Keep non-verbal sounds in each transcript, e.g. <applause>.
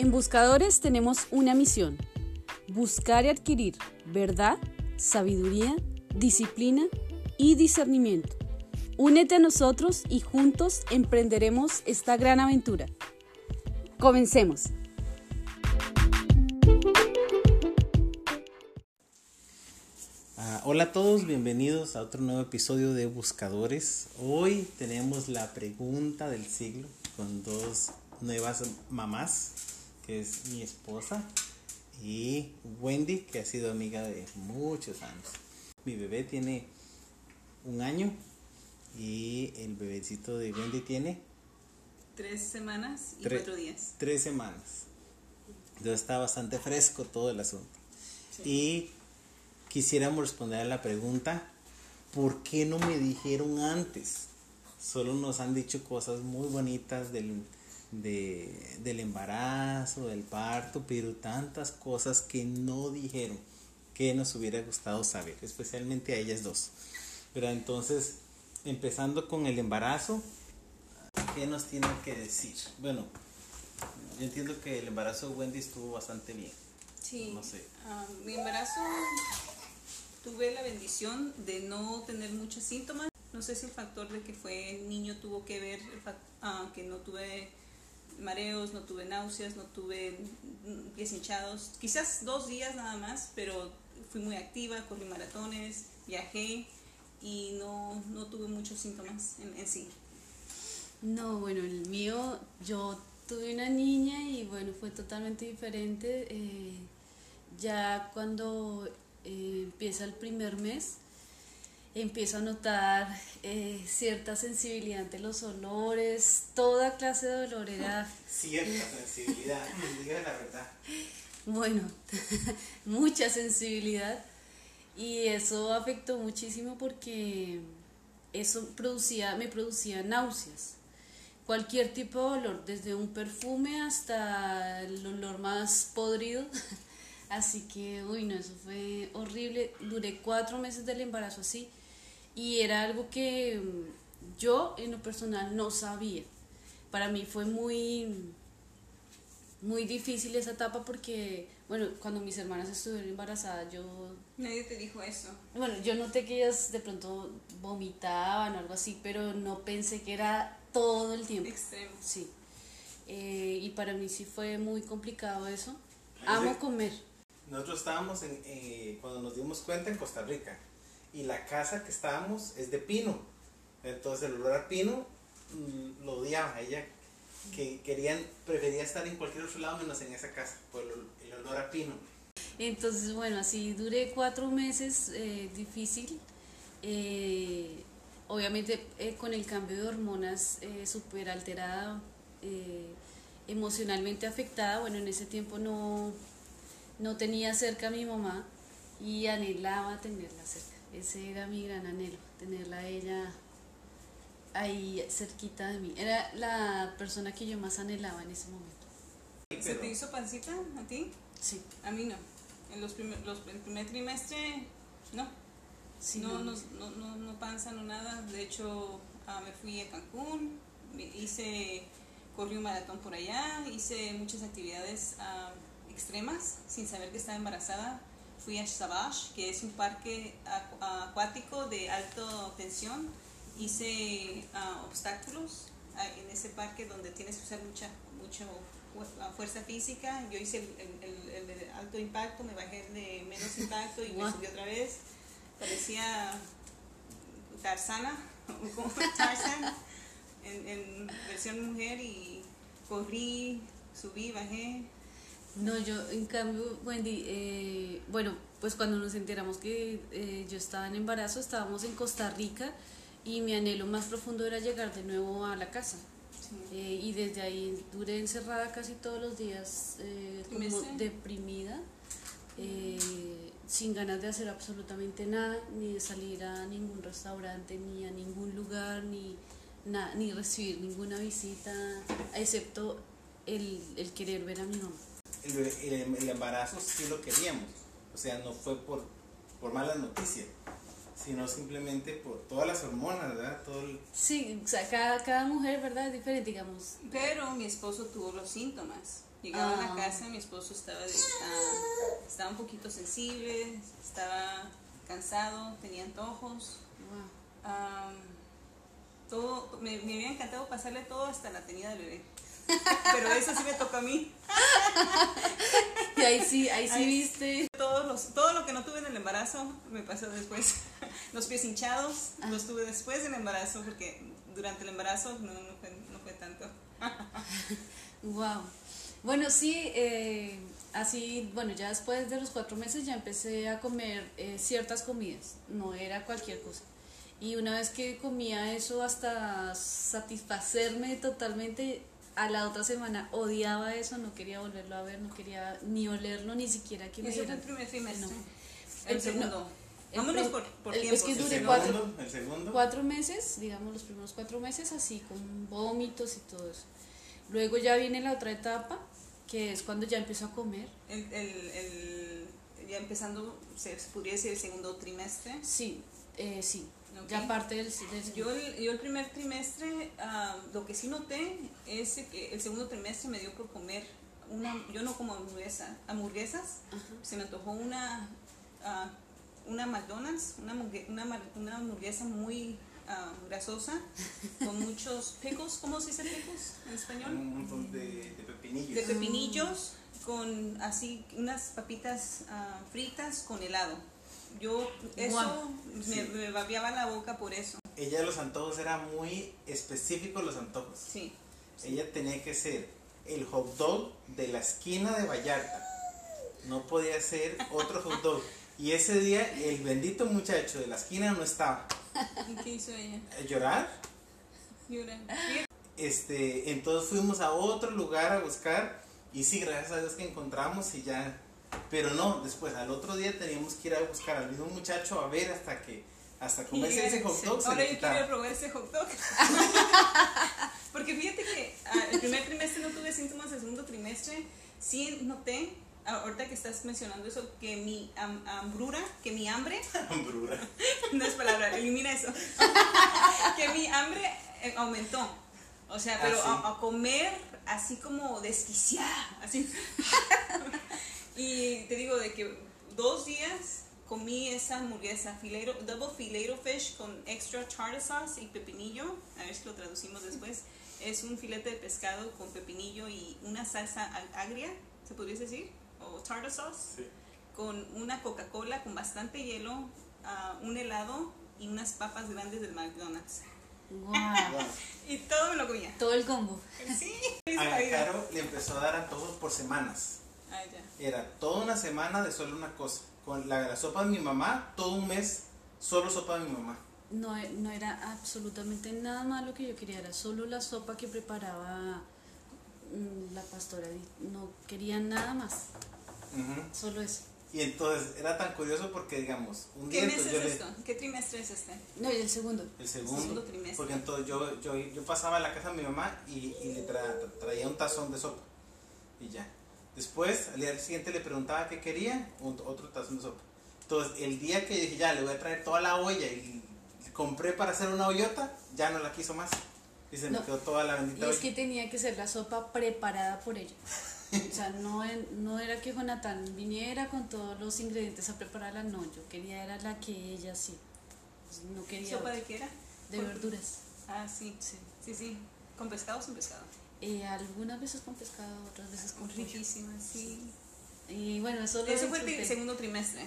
En Buscadores tenemos una misión, buscar y adquirir verdad, sabiduría, disciplina y discernimiento. Únete a nosotros y juntos emprenderemos esta gran aventura. Comencemos. Ah, hola a todos, bienvenidos a otro nuevo episodio de Buscadores. Hoy tenemos la pregunta del siglo con dos nuevas mamás, que es mi esposa y Wendy, que ha sido amiga de muchos años. Mi bebé tiene un año y el bebecito de Wendy tiene Tres semanas y cuatro días. tres semanas. Entonces está bastante fresco todo el asunto. Y quisiéramos responder a la pregunta, ¿por qué no me dijeron antes? Solo nos han dicho cosas muy bonitas del, de- del embarazo, del parto, pero tantas cosas que no dijeron que nos hubiera gustado saber, especialmente a ellas dos. Pero entonces, empezando con el embarazo, ¿qué nos tienen que decir? Bueno, yo entiendo que el embarazo de Wendy estuvo bastante bien. Sí. No sé. Ah, mi embarazo tuve la bendición de no tener muchos síntomas. No sé si el factor de que fue niño tuvo que ver, el fac- ah, que no tuve mareos, no tuve náuseas, no tuve pies hinchados. Quizás dos días nada más, pero fui muy activa, corrí maratones, viajé y no, no tuve muchos síntomas en, en sí. No, bueno, el mío, yo tuve una niña y bueno, fue totalmente diferente. eh, ya cuando eh, empieza el primer mes, empiezo a notar eh, cierta sensibilidad ante los olores, toda clase de dolor era, <laughs> Cierta sensibilidad, diga la verdad. bueno, <laughs> mucha sensibilidad y eso afectó muchísimo porque eso producía, me producía náuseas. Cualquier tipo de olor, desde un perfume hasta el olor más podrido. <laughs> Así que, uy, no, eso fue horrible. Duré cuatro meses del embarazo así y era algo que mm, yo en lo personal no sabía. Para mí fue muy, muy difícil esa etapa porque, bueno, cuando mis hermanas estuvieron embarazadas, yo Nadie te dijo eso. bueno, yo noté que ellas de pronto vomitaban o algo así, pero no pensé que era todo el tiempo. Extremo. Sí. Eh, y para mí sí fue muy complicado eso. Amo comer. Nosotros estábamos en, eh, cuando nos dimos cuenta en Costa Rica y la casa que estábamos es de pino. Entonces el olor a pino mm, lo odiaba. Ella que querían, prefería estar en cualquier otro lado menos en esa casa por el, ol- el olor a pino. Entonces, bueno, así duré cuatro meses eh, difícil. Eh, obviamente eh, con el cambio de hormonas súper alterada, emocionalmente afectada. Bueno, en ese tiempo no, no tenía cerca a mi mamá y anhelaba tenerla cerca. Ese era mi gran anhelo, tenerla a ella ahí cerquita de mí. Era la persona que yo más anhelaba en ese momento. ¿Se te hizo pancita a ti? Sí, A mí no. En los primer, los, el primer trimestre, no. sí. no, no, no, no, no panza, no nada. De hecho, ah, me fui a Cancún, me hice, corrí un maratón por allá, hice muchas actividades ah, extremas sin saber que estaba embarazada. Fui a Savage, que es un parque acu- acuático de alta tensión. Hice ah, obstáculos ah, en ese parque donde tienes que usar mucha, mucho fu- ah, fuerza física. Yo hice el, el- alto impacto, me bajé el de menos impacto y me subí otra vez. Parecía Tarzana, <laughs> como Tarzan, en, en versión mujer y corrí, subí, bajé. No, yo en cambio, Wendy, eh, bueno, pues cuando nos enteramos que eh, yo estaba en embarazo, estábamos en Costa Rica y mi anhelo más profundo era llegar de nuevo a la casa. Eh, y desde ahí duré encerrada casi todos los días, eh, como deprimida, eh, sin ganas de hacer absolutamente nada, ni de salir a ningún restaurante, ni a ningún lugar, ni, na- ni recibir ninguna visita, excepto el, el querer ver a mi mamá. El, el- el embarazo sí lo queríamos. O sea, no fue por, por malas noticias, sino simplemente por todas las hormonas, ¿verdad? Todo el- Sí, o sea, cada, cada mujer, ¿verdad? Es diferente, digamos. Pero mi esposo tuvo los síntomas. Llegaba a la Ah. casa, mi esposo estaba, de- ah, estaba un poquito sensible, estaba cansado, tenía antojos. Wow. Am, todo, me, me hubiera encantado pasarle todo hasta la tenida del bebé. Pero eso sí me tocó a mí. Y ahí sí, ahí sí Ay, viste. Todos los, todo lo que no tuve en el embarazo me pasó después. <laughs> Los pies hinchados Ah. los tuve después del embarazo porque durante el embarazo no, no, fue, no fue tanto. <laughs> Wow. Bueno, sí, eh, así, bueno, ya después de los cuatro meses ya empecé a comer eh, ciertas comidas, no era cualquier cosa. Y una vez que comía eso hasta satisfacerme totalmente, a la otra semana odiaba eso, no quería volverlo a ver, no quería ni olerlo, ni siquiera que me Ese fue el primer trimestre. No. El, El- segundo. no. Vámonos por, por el- tiempo. es que El duré segundo, cuatro- el segundo. Cuatro meses, digamos los primeros cuatro meses, así con vómitos y todo eso. Luego ya viene la otra etapa, que es cuando ya empiezo a comer. El, el, el- ya empezando, se se podría decir el segundo trimestre. Sí, eh, sí. Ya parte del, del- Yo el, yo el primer trimestre, ah, lo que sí noté es que el segundo trimestre me dio por comer una, yo no como hamburguesa, hamburguesas, se me antojó una, ah, una McDonald's, una, una, mar- una hamburguesa muy ah, grasosa, <laughs> con muchos pickles, ¿cómo se dice pickles en español? Un montón de, de pepinillos. de pepinillos con así unas papitas ah, fritas con helado. Yo eso me, Sí. me babeaba la boca por eso. Ella los antojos era muy específicos los antojos. Sí. Ella tenía que ser el hot dog de la esquina de Vallarta. No podía ser otro hot dog. Y ese día el bendito muchacho de la esquina no estaba. ¿Y qué hizo ella? ¿A llorar? Llora. Este, entonces fuimos a otro lugar a buscar y sí, gracias a Dios que encontramos y ya. Pero no, después al otro día teníamos que ir a buscar al mismo muchacho a ver hasta que hasta comerse ese hot dog se Ahora yo quiero probar ese hot dog. <laughs> Porque fíjate que ah, el primer trimestre no tuve síntomas, el segundo trimestre sí noté, ah, ahorita que estás mencionando eso, que mi ham- hambrura, que mi hambre, <laughs> <laughs> Hambrura. no es palabra, elimina eso, que mi hambre eh, aumentó. O sea, Ah, pero sí. a, a comer así como desquiciada, así. Y te digo de que dos días comí esa hamburguesa, filero, double fileto fish con extra tartar sauce y pepinillo, a ver si lo traducimos después. Es un filete de pescado con pepinillo y una salsa ag- agria, ¿se podría decir? O tartar sauce Sí. con una Coca-Cola con bastante hielo, ah, un helado y unas papas grandes del McDonald's. Guau. Bueno, <laughs> Y todo me lo comía. Todo el combo. Sí. a Caro le empezó a dar antojos por semanas. Ay, ya. Era toda una semana de solo una cosa. Con la, la sopa de mi mamá, todo un mes, solo sopa de mi mamá. No, e- no era absolutamente nada malo que yo quería, era solo la sopa que preparaba mm, la pastora. No quería nada más, Ujú. solo eso. Y entonces era tan curioso porque, digamos, un ¿Qué día mes entonces es yo le- esto? ¿Qué trimestre es este? No, y el segundo. el segundo, Segundo trimestre. porque entonces yo, yo, yo pasaba a la casa de mi mamá y, y le tra- traía un tazón de sopa y ya. Después, al día siguiente le preguntaba qué quería, un- otro tazón de sopa. Entonces, el día que dije, ya, le voy a traer toda la olla y compré para hacer una hoyota, ya no la quiso más. Y se me No. quedó toda la Y bendita es olla. que tenía que ser la sopa preparada por ella. O sea, no, no era que Jonathan viniera con todos los ingredientes a prepararla, no, yo quería era la que ella sí. No quería ¿Sopa otra. de qué era? de Por- verduras. Ah, sí. Sí. Sí, sí. ¿Con pescado o sin pescado? Eh, algunas veces con pescado, otras veces con pollo. Riquísima, sí. Y bueno, eso lo Eso fue el segundo trimestre.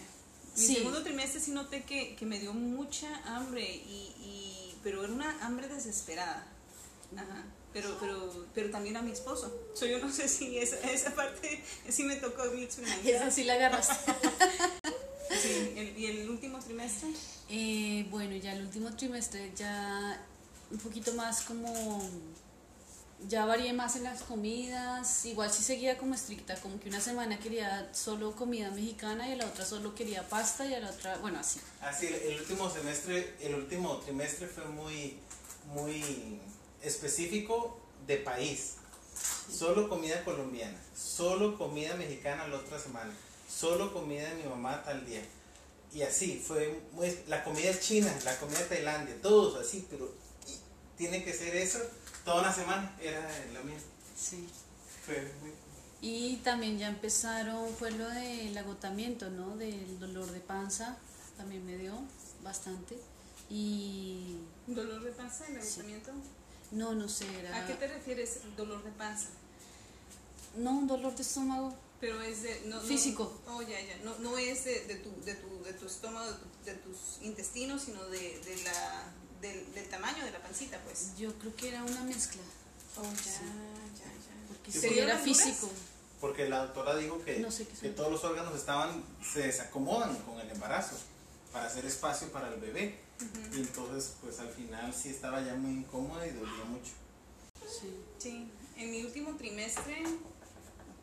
Mi Sí. segundo trimestre sí noté que, que me dio mucha hambre, y, y, pero era una hambre desesperada. Ajá. Pero, pero, pero también a mi esposo. So, yo no sé si esa, esa parte sí me tocó a mí <laughs> Esa sí la agarraste. <laughs> Sí, el- ¿Y el último trimestre? Eh, bueno, ya el último trimestre ya un poquito más como ya varié más en las comidas, igual sí seguía como estricta, como que una semana quería solo comida mexicana y a la otra solo quería pasta y a la otra, bueno, así. Así, el, el último semestre, el último trimestre fue muy, muy específico de país. Solo comida colombiana, solo comida mexicana la otra semana, solo comida de mi mamá tal día. Y así, fue muy, la comida china, la comida de Tailandia, todos así, pero tiene que ser eso toda una semana, era la mía. Sí. Fue muy... Y también ya empezaron, fue lo del agotamiento, ¿no? Del dolor de panza, también me dio bastante. Y... ¿Dolor de panza y agotamiento? No, no sé, era... ¿A qué te refieres dolor de panza? No, un dolor de estómago. Pero es de... No, Físico. oh, ya, ya. No, no es de, de, tu, de, tu, de tu estómago, de, tus intestinos, sino de, de la, del, del tamaño de la pancita, pues. Yo creo que era una mezcla. Oh, ya, ya, ya. Porque porque- era físico. Porque la doctora dijo que, No sé qué que todos los órganos estaban, se desacomodan con el embarazo para hacer espacio para el bebé. Y entonces, pues al final sí estaba ya muy incómoda y dolía mucho. Sí. Sí, en mi último trimestre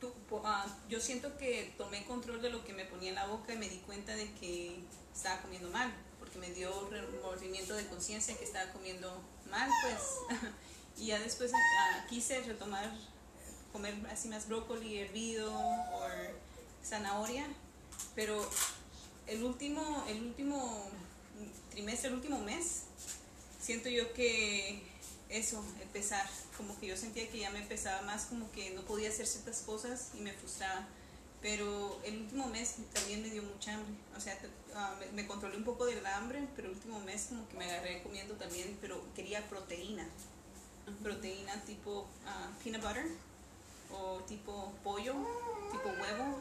tu- ah, yo siento que tomé control de lo que me ponía en la boca y me di cuenta de que estaba comiendo mal, me dio remordimiento de conciencia que estaba comiendo mal, pues. <laughs> y ya después ah, quise retomar, comer así más brócoli hervido o zanahoria, pero el último, el último trimestre, el último mes, siento yo que eso, el pesar, como que yo sentía que ya me pesaba más, como que no podía hacer ciertas cosas y me frustraba. Pero el último mes también me dio mucha hambre, o sea, ah, me, me controlé un poco del hambre, pero el último mes como que me agarré comiendo también, pero quería proteína, proteína tipo ah, peanut butter o tipo pollo, tipo huevo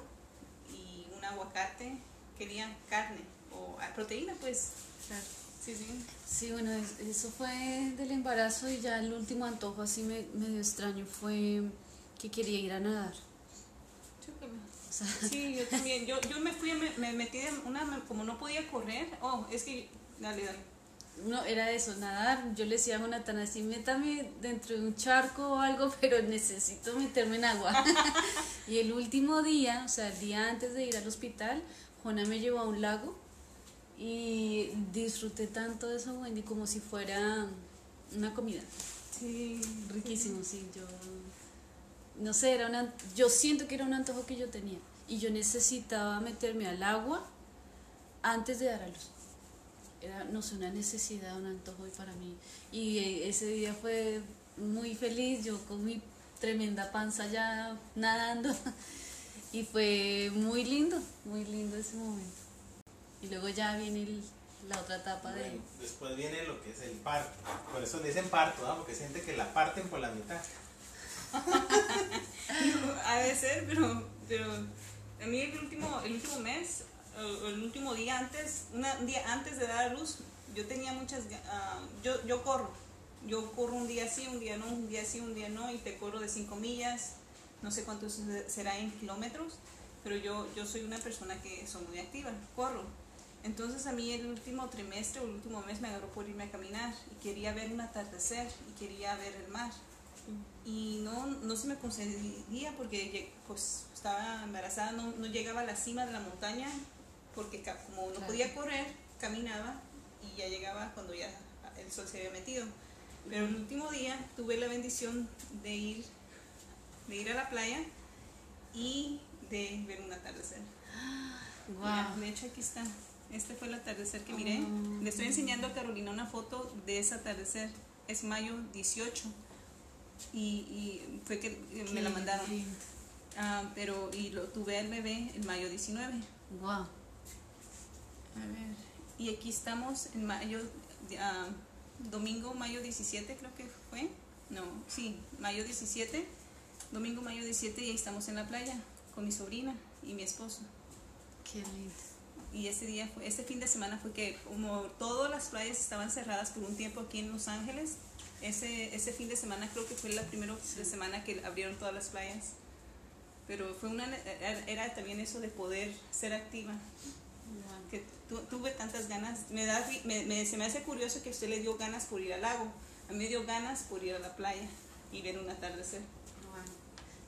y un aguacate, quería carne o ah, proteína pues, Claro. sí, sí. Sí, bueno, es- eso fue del embarazo y ya el último antojo así me, medio extraño fue que quería ir a nadar. Chúpame. O sea, Sí, yo también. Yo, yo me fui, me, me metí en una, como no podía correr. Oh, es que, dale, dale. no, era eso, nadar. Yo le decía a Jonathan así, métame dentro de un charco o algo, <laughs> pero necesito meterme en agua. <laughs> y el último día, o sea, el día antes de ir al hospital, Jona me llevó a un lago y disfruté tanto de eso, Wendy, como si fuera una comida. Sí. Riquísimo, sí, yo no sé, era una, yo siento que era un antojo que yo tenía y yo necesitaba meterme al agua antes de dar a luz. Era, no sé, una necesidad, un antojo y para mí. Y eh, ese día fue muy feliz, yo con mi tremenda panza ya nadando <laughs> y fue muy lindo, muy lindo ese momento. Y luego ya viene la otra etapa de... Después viene lo que es el parto. Por eso le dicen parto, ¿ah? porque siente que la parten por la mitad. Ha de ser, pero, pero a mí el último, el último mes, o el último día antes, una- un día antes de dar a luz, yo tenía muchas, ah, yo, yo corro, yo corro un día sí, un día no, un día sí, un día no, y te corro de 5 millas, no sé cuánto se- será en kilómetros, pero yo, yo soy una persona que soy muy activa, corro. Entonces a mí el último trimestre o el último mes me agarró por irme a caminar y quería ver un atardecer y quería ver el mar y no, no se me concedía porque pues, estaba embarazada, no, no llegaba a la cima de la montaña porque como no Claro. podía correr, caminaba y ya llegaba cuando ya el sol se había metido. Pero el último día tuve la bendición de ir, de ir a la playa y de ver un atardecer. <gasps> Mira, Wow. de hecho aquí está. Este fue el atardecer que miré. Ah. Le estoy enseñando a Carolina una foto de ese atardecer. Es mayo 18. Y, y fue que me la mandaron. Ah, pero y lo tuve al bebé el mayo 19. Wow. A ver. Y aquí estamos en mayo, ah, domingo, mayo 17 creo que fue. No, sí, mayo 17. Domingo, mayo 17 y ahí estamos en la playa con mi sobrina y mi esposo. Qué lindo. Y este día fue, este fin de semana fue que como todas las playas estaban cerradas por un tiempo aquí en Los Ángeles, ese, ese fin de semana creo que fue la primera de semana que abrieron todas las playas. Pero fue una, era, era también eso de poder ser activa, Wow. que tu- tuve tantas ganas. Me da, me, me- se me hace curioso que a usted le dio ganas por ir al lago, a mí me dio ganas por ir a la playa y ver un atardecer. Wow.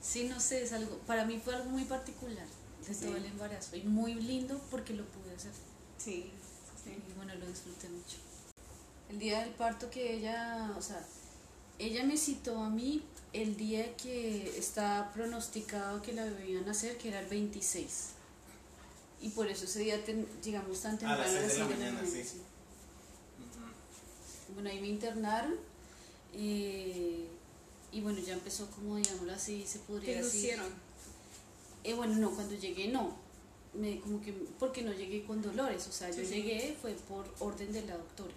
Sí, no sé, es algo, para mí fue algo muy particular de Sí. todo el embarazo y muy lindo porque lo pude hacer. Sí, sí. Y bueno, lo disfruté mucho. El día del parto que ella, o sea, ella me citó a mí el día que está pronosticado que la bebé iba a nacer, que era el 26. Y por eso ese día ten- llegamos tan A temprano las de la mañana, sí. sí. Bueno, ahí me internaron eh, y bueno, ya empezó como, digámoslo así, se podría ¿Qué decir. hicieron? Eh, bueno, no, cuando llegué no. Me, como que, porque no llegué con dolores, o sea, yo sí. llegué fue por orden de la doctora.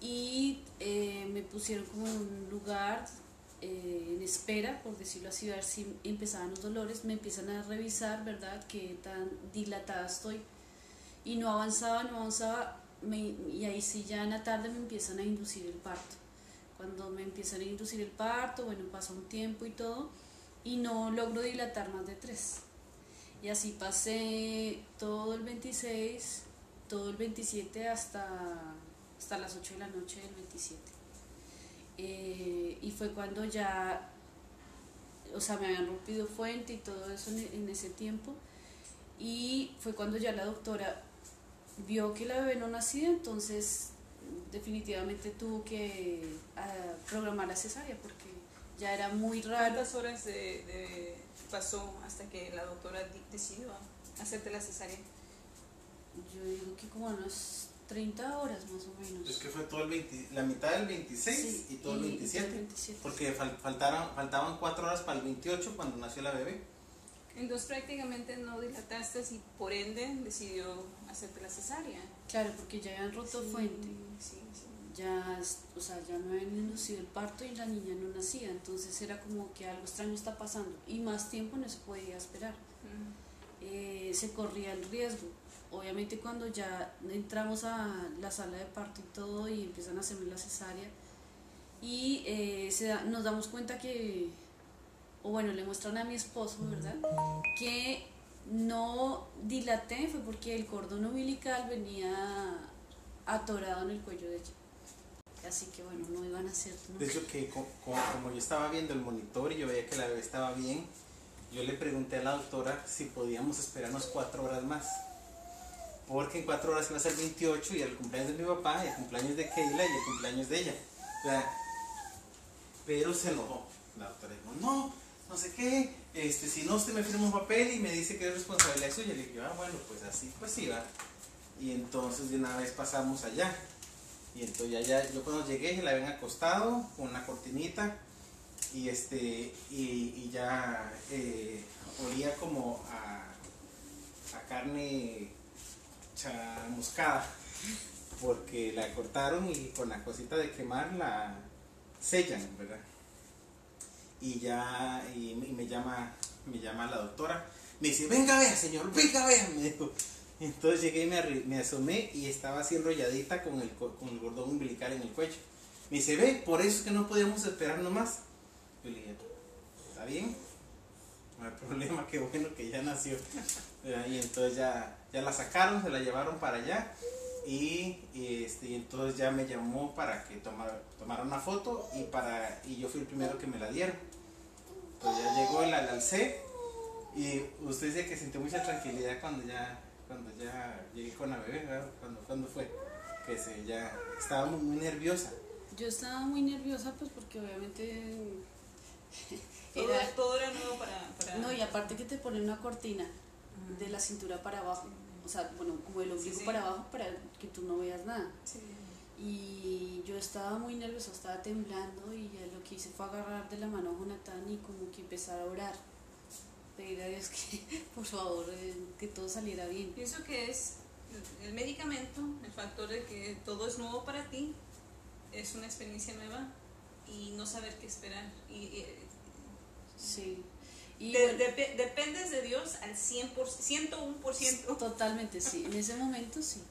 Y eh, me pusieron como en un lugar eh, en espera, por decirlo así, a ver si empezaban los dolores. Me empiezan a revisar, ¿verdad?, qué tan dilatada estoy. Y no avanzaba, no avanzaba. me- y ahí sí, ya en la tarde me empiezan a inducir el parto. Cuando me empiezan a inducir el parto, bueno, pasa un tiempo y todo, y no logro dilatar más de tres. Y así pasé todo el 26, todo el 27 hasta, hasta las 8 de la noche del 27. Eh, y fue cuando ya, o sea, me habían rompido fuente y todo eso en, en ese tiempo. Y fue cuando ya la doctora vio que la bebé no nacía, entonces definitivamente tuvo que ah, programar la cesárea porque ya era muy raro. ¿Cuántas horas de, de- pasó hasta que la doctora di- decidió hacerte la cesárea? Yo digo que como unas 30 horas más o menos. Es que fue todo el 20, la mitad del 26 Sí, y todo el y- y 27. todo el 27. Porque fal- faltaron, faltaban 4 horas para el 28 cuando nació la bebé. Entonces prácticamente no dilataste y por ende decidió hacerte la cesárea. Claro, porque ya habían roto Sí, fuente. Sí, sí. Ya, o sea, ya me habían inducido el parto y la niña no nacía. Entonces era como que algo extraño está pasando. Y más tiempo no se podía esperar. Eh, se corría el riesgo. Obviamente cuando ya entramos a la sala de parto y todo y empiezan a hacerme la cesárea y eh, se nos damos cuenta que, o bueno, le muestran a mi esposo, ¿verdad? Que no dilaté fue porque el cordón umbilical venía atorado en el cuello de ella. Así que bueno, no iban a. ¿no? De hecho, que co- co- como yo estaba viendo el monitor y yo veía que la bebé estaba bien, yo le pregunté a la doctora si podíamos esperarnos 4 horas más. Porque en 4 horas iba a ser 28 y el cumpleaños de mi papá, y el cumpleaños de Keila y el cumpleaños de ella. O sea, pero se enojó. La doctora dijo, no, no sé qué, este, si no usted me firma un papel y me dice que es responsabilidad suya. Le dije, ah, bueno, pues así, pues sí, va. Y entonces de una vez pasamos allá. Y entonces ya yo cuando llegué ya la habían acostado con una cortinita y este y, y ya eh, olía como a, a carne chamuscada porque la cortaron y con la cosita de quemar la sellan, ¿verdad? Y ya y, me llama me llama la doctora, me dice, venga vea señor, venga vea, me dijo. <laughs> Entonces llegué y me, asomé y estaba así enrolladita con el, co- con el cordón umbilical en el cuello. Me dice, ve, por eso es que no podíamos esperar nomás. Yo le dije, ¿está bien? No hay problema, <laughs> qué bueno que ya nació. Y entonces ya, ya la sacaron, se la llevaron para allá. Y, y, este, y entonces ya me llamó para que tomara, tomara una foto y, para, y yo fui el primero que me la dieron. Entonces ya llegó, la, la alcé y usted dice que sintió mucha tranquilidad cuando ya, cuando ya llegué con la bebé, ¿verdad? Cuando, cuando fue, que se ya estaba muy, muy nerviosa. Yo estaba muy nerviosa pues porque obviamente Todo, era... todo era nuevo para, para- No, y aparte que te ponen una cortina de la cintura para abajo, o sea, bueno, como del ombligo Sí, sí. para abajo para que tú no veas nada. Sí. Y yo estaba muy nerviosa, estaba temblando y ya lo que hice fue agarrar de la mano a Jonathan y como que empezar a orar. Pedir a Dios que, <laughs> por favor, eh, que todo saliera bien. Pienso que es el medicamento, el factor de que todo es nuevo para ti, es una experiencia nueva y no saber qué esperar. Y, y- Sí. Y de- dependes de Dios al 100%, 101%. totalmente, sí. En ese momento sí.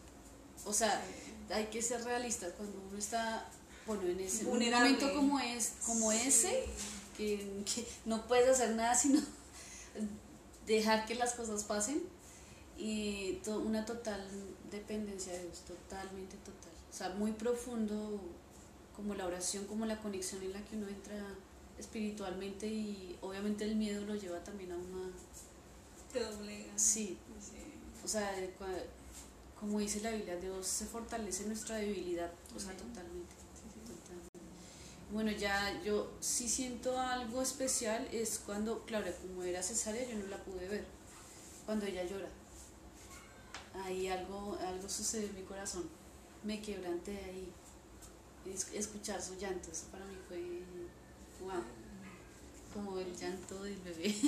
O sea, hay que ser realistas cuando uno está, bueno, en ese Vulnerable. momento como, es, como Sí. ese, que, que no puedes hacer nada sino dejar que las cosas pasen y to- una total dependencia de Dios, totalmente total. O sea, muy profundo como la oración, como la conexión en la que uno entra espiritualmente y obviamente el miedo lo lleva también a uno a... Te doblega. Sí, Sí. o sea, como dice la Biblia, Dios se fortalece nuestra debilidad, o sea, totalmente. totalmente. Bueno, ya yo sí siento algo especial, es cuando, claro, como era cesárea, yo no la pude ver, cuando ella llora. Ahí algo, algo sucede en mi corazón, me quebranté ahí, Es- escuchar su llanto, eso para mí wow, como el llanto del bebé. <laughs>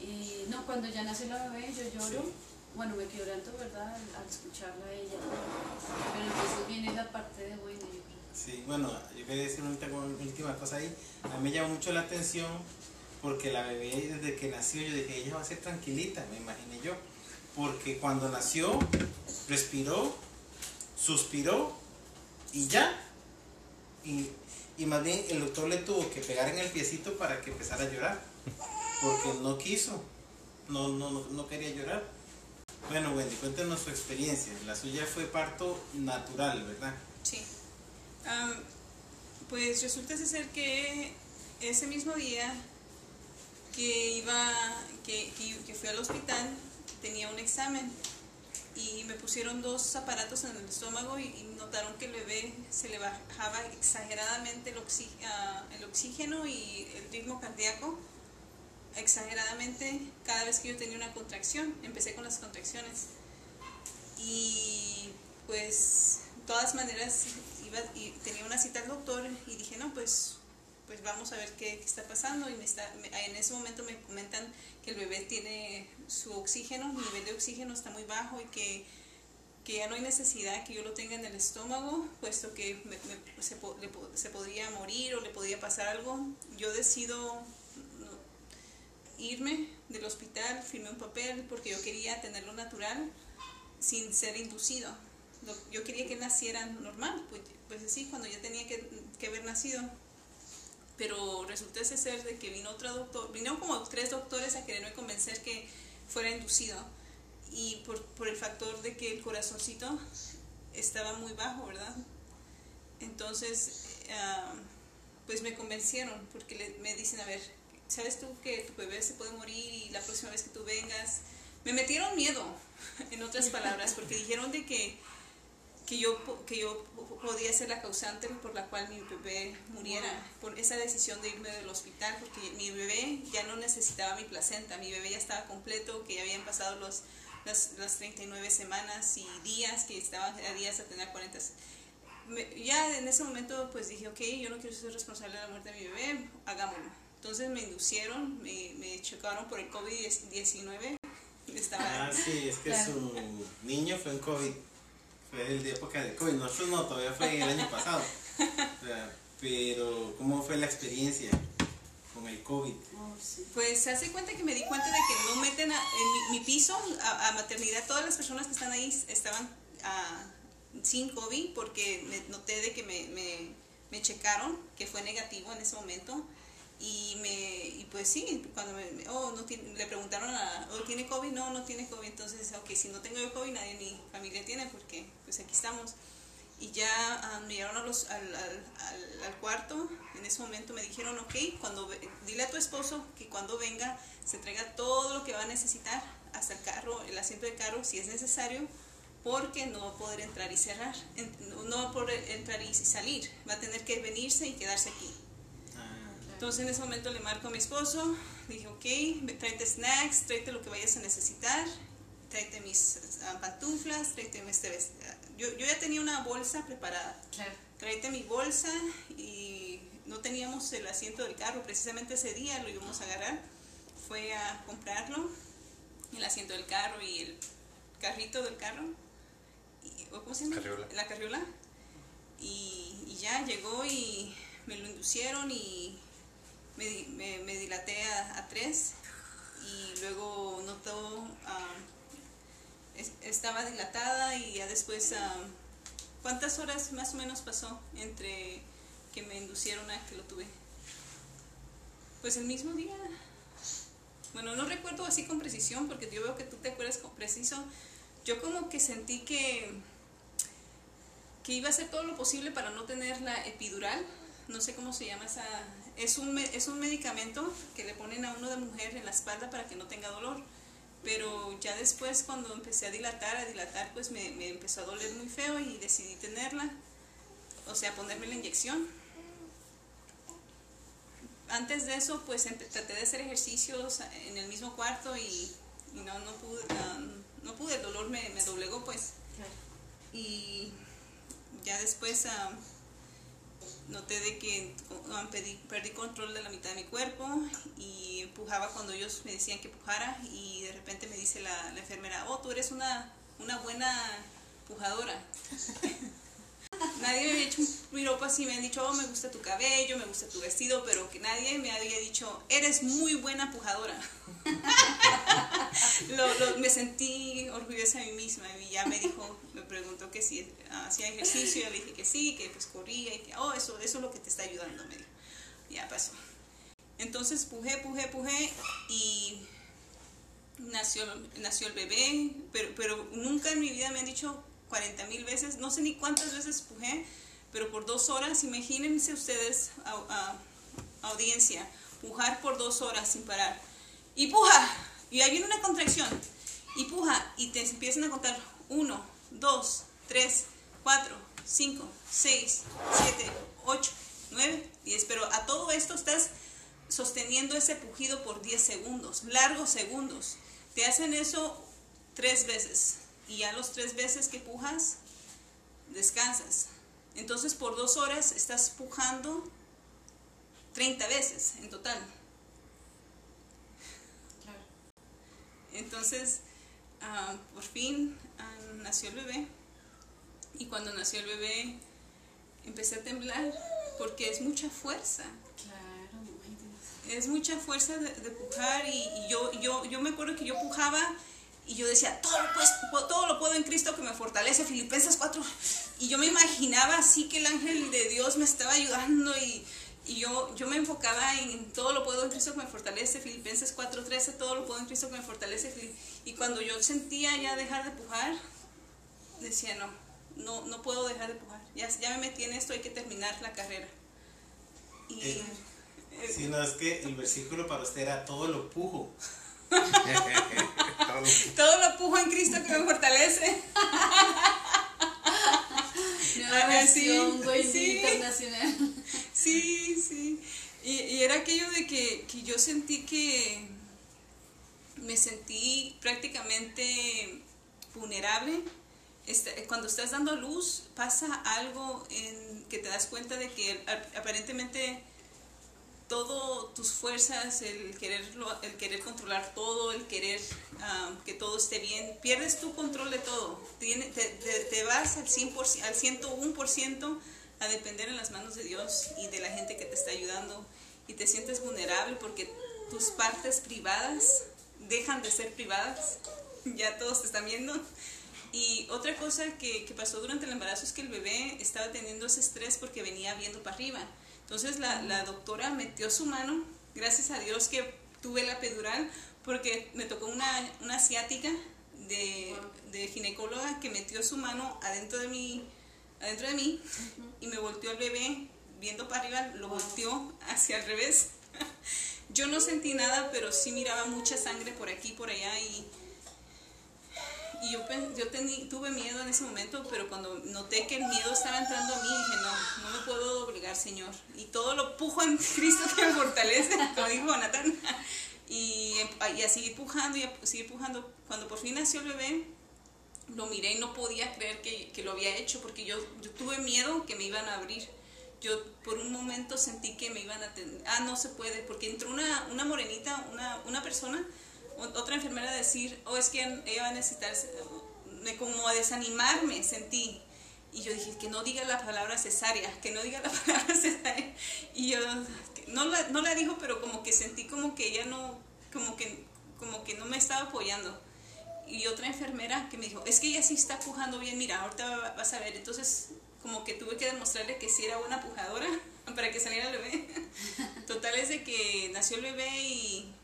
eh, no, cuando ya nace la bebé yo lloro, bueno me quedo tanto ¿verdad? Al, escucharla a ella, pero entonces viene la parte de bueno, yo creo. Sí, bueno, yo quería decir una última cosa ahí. A mí me llamó mucho la atención porque la bebé desde que nació yo dije, ella va a ser tranquilita, me imaginé yo. Porque cuando nació, respiró, suspiró y ya. Y, y más bien el doctor le tuvo que pegar en el piecito para que empezara a llorar. Porque no quiso, no, no, no, quería llorar. Bueno, Wendy, cuéntanos su experiencia. La suya fue parto natural, ¿verdad? Sí. Pues resulta ser que ese mismo día que iba, que, que, que fui al hospital, tenía un examen y me pusieron dos aparatos en el estómago y, notaron que el bebé se le bajaba exageradamente el, oxi- ah, el oxígeno y el ritmo cardíaco exageradamente cada vez que yo tenía una contracción. Empecé con las contracciones. Y pues, de todas maneras, iba, y tenía una cita al doctor y dije, no, pues, pues vamos a ver qué, está pasando. Y me está, me- en ese momento me comentan que el bebé tiene su oxígeno, mi nivel de oxígeno está muy bajo y que, que ya no hay necesidad que yo lo tenga en el estómago, puesto que me- se, podría morir o le podría pasar algo. Yo decido irme del hospital, firmé un papel porque yo quería tenerlo natural sin ser inducido. Yo quería que naciera normal, pues, pues así, cuando ya tenía que, que haber nacido. Pero resultó ese ser de que vino otro doctor, vinieron como tres doctores a quererme convencer que fuera inducido. Y por, por el factor de que el corazoncito estaba muy bajo, ¿verdad? Entonces, ah, pues me convencieron, porque le- me dicen, a ver, ¿sabes tú que tu bebé se puede morir y la próxima vez que tú vengas? Me metieron miedo, <laughs> en otras palabras, porque dijeron de que, que, yo, que yo po- podía ser la causante por la cual mi bebé muriera, por esa decisión de irme del hospital, porque mi bebé ya no necesitaba mi placenta, mi bebé ya estaba completo, que ya habían pasado los, las, las 39 semanas y días, que estaban a días a tener 40 me- ya en ese momento pues dije, ok, yo no quiero ser responsable de la muerte de mi bebé, hagámoslo. Entonces me inducieron, me, me checaron por el COVID-19. Estaba, Ah, sí, es que Claro. su niño fue en COVID. Fue el de época de COVID. Nosotros no, todavía fue el año pasado. Pero, ¿cómo fue la experiencia con el COVID? Oh. Pues se hace cuenta que me di cuenta de que no meten a- en mi, mi piso a, a maternidad, todas las personas que están ahí estaban ah, sin COVID porque me noté de que me, me, me checaron, que fue negativo en ese momento. Y, me, y pues sí, cuando me, oh, no tiene- le preguntaron a, oh, ¿tiene COVID? No, no tiene COVID. Entonces, ok, si no tengo COVID, nadie en mi familia tiene porque pues aquí estamos. Y ya ah, me llevaron a los- al, al, al, cuarto. En ese momento me dijeron, ok, cuando dile a tu esposo que cuando venga se traiga todo lo que va a necesitar, hasta el carro, el asiento de carro, si es necesario, porque no va a poder entrar y cerrar, no va a poder entrar y salir, va a tener que venirse y quedarse aquí. Entonces en ese momento le marco a mi esposo, dije, ok, tráete snacks, tráete lo que vayas a necesitar, tráete mis ah, pantuflas, tráete este vest- ah, Yo, yo ya tenía una bolsa preparada, Claro. tráete mi bolsa y no teníamos el asiento del carro, precisamente ese día lo íbamos a agarrar, fue a comprarlo, el asiento del carro y el carrito del carro, y, ¿o ¿cómo se llama? Carriola. La carriola, y, y ya llegó y me lo inducieron y me, me, me dilaté a, a tres y luego notó, ah, es- estaba dilatada y ya después... ah, ¿Cuántas horas más o menos pasó entre que me inducieron a que lo tuve? Pues el mismo día. Bueno, no recuerdo así con precisión porque yo veo que tú te acuerdas con preciso. Yo como que sentí que que iba a hacer todo lo posible para no tener la epidural. No sé cómo se llama esa. Es un, es un medicamento que le ponen a uno de mujer en la espalda para que no tenga dolor. Pero ya después cuando empecé a dilatar, a dilatar, pues me, me empezó a doler muy feo y decidí tenerla. O sea, ponerme la inyección. Antes de eso, pues traté de hacer ejercicios en el mismo cuarto y, y no, no, pude, ah, no pude, el dolor me, me doblegó pues. Y ya después ah, noté de que perdí, control de la mitad de mi cuerpo y pujaba cuando ellos me decían que pujara y de repente me dice la, enfermera, oh, tú eres una, una buena pujadora. <laughs> nadie me había hecho un piropo así, me han dicho, oh, me gusta tu cabello, me gusta tu vestido, pero que nadie me había dicho, eres muy buena pujadora. <laughs> me sentí orgullosa de mí misma y ya me dijo, preguntó que si hacía ejercicio, yo le dije que sí, que pues corría y que, oh, eso, eso es lo que te está ayudando, me dijo. Ya pasó. Entonces pujé, pujé, pujé y nació, nació el bebé, pero, pero nunca en mi vida me han dicho 40 mil veces, no sé ni cuántas veces pujé, pero por dos horas, imagínense ustedes, audiencia, pujar por dos horas sin parar. Y puja, y ahí viene una contracción, y puja, y te empiezan a contar 1, 2, 3, 4, 5, 6, 7, 8, 9, 10, pero a todo esto estás sosteniendo ese pujido por 10 segundos, largos segundos. Te hacen eso tres veces y ya los tres veces que pujas, descansas. Entonces por dos horas estás pujando 30 veces en total. Entonces, ah, por fin nació el bebé. Y cuando nació el bebé, empecé a temblar porque es mucha fuerza. Es mucha fuerza de, pujar y, yo, yo, yo me acuerdo que yo pujaba y yo decía, todo lo, puedo, todo lo puedo en Cristo que me fortalece, Filipenses 4. Y yo me imaginaba así que el ángel de Dios me estaba ayudando y, y yo, yo me enfocaba en todo lo puedo en Cristo que me fortalece, Filipenses 4.13, todo lo puedo en Cristo que me fortalece. Y cuando yo sentía ya dejar de pujar, decía, no, no, no puedo dejar de pujar. Ya, ya me metí en esto, hay que terminar la carrera. Y... Eh, si no, es que el versículo para usted era todo lo pujo. <laughs> todo lo pujo en Cristo que me fortalece. <laughs> Nueva sí, sí, internacional. <laughs> Sí, sí. Y, y, era aquello de que, que yo sentí que me sentí prácticamente vulnerable. Este, cuando estás dando luz, pasa algo en que te das cuenta de que aparentemente todo tus fuerzas, el querer, el querer controlar todo, el querer que todo esté bien, pierdes tu control de todo. Te, te, vas al, 100%, al 101% a depender en las manos de Dios y de la gente que te está ayudando y te sientes vulnerable porque tus partes privadas dejan de ser privadas, <laughs> ya todos te están viendo. Y otra cosa que, que pasó durante el embarazo es que el bebé estaba teniendo ese estrés porque venía viendo para arriba entonces la, la doctora metió su mano, gracias a Dios que tuve la epidural, porque me tocó una, una asiática de, de, ginecóloga que metió su mano adentro de mí, adentro de mí y me volteó el bebé viendo para arriba, lo volteó hacia el revés. <laughs> Yo no sentí nada, pero sí miraba mucha sangre por aquí, por allá y y yo, yo tuve miedo en ese momento, pero cuando noté que el miedo estaba entrando a mí, dije, no, no me puedo obligar, Señor. Y todo lo pujo en <laughs> Cristo que me fortalece, como dijo Jonathan. <laughs> Y, y a seguir pujando y a seguir pujando. Cuando por fin nació el bebé, lo miré y no podía creer que, que lo había hecho, porque yo, yo tuve miedo que me iban a abrir yo por un momento sentí que me iban a ah, no se puede, porque entró una, una morenita, una, una persona otra enfermera decir, oh, es que ella va a necesitar, como a desanimarme, sentí. Y yo dije, que no diga la palabra cesárea, que no diga la <laughs> palabra cesárea. Y yo, no la, no la dijo, pero como que sentí como que ella no, como que, como que no me estaba apoyando. Y otra enfermera que me dijo, es que ella sí está pujando bien, mira, ahorita vas a ver. Entonces, como que tuve que demostrarle que sí era buena pujadora <laughs> para que saliera el bebé. <laughs> Total es de que nació el bebé y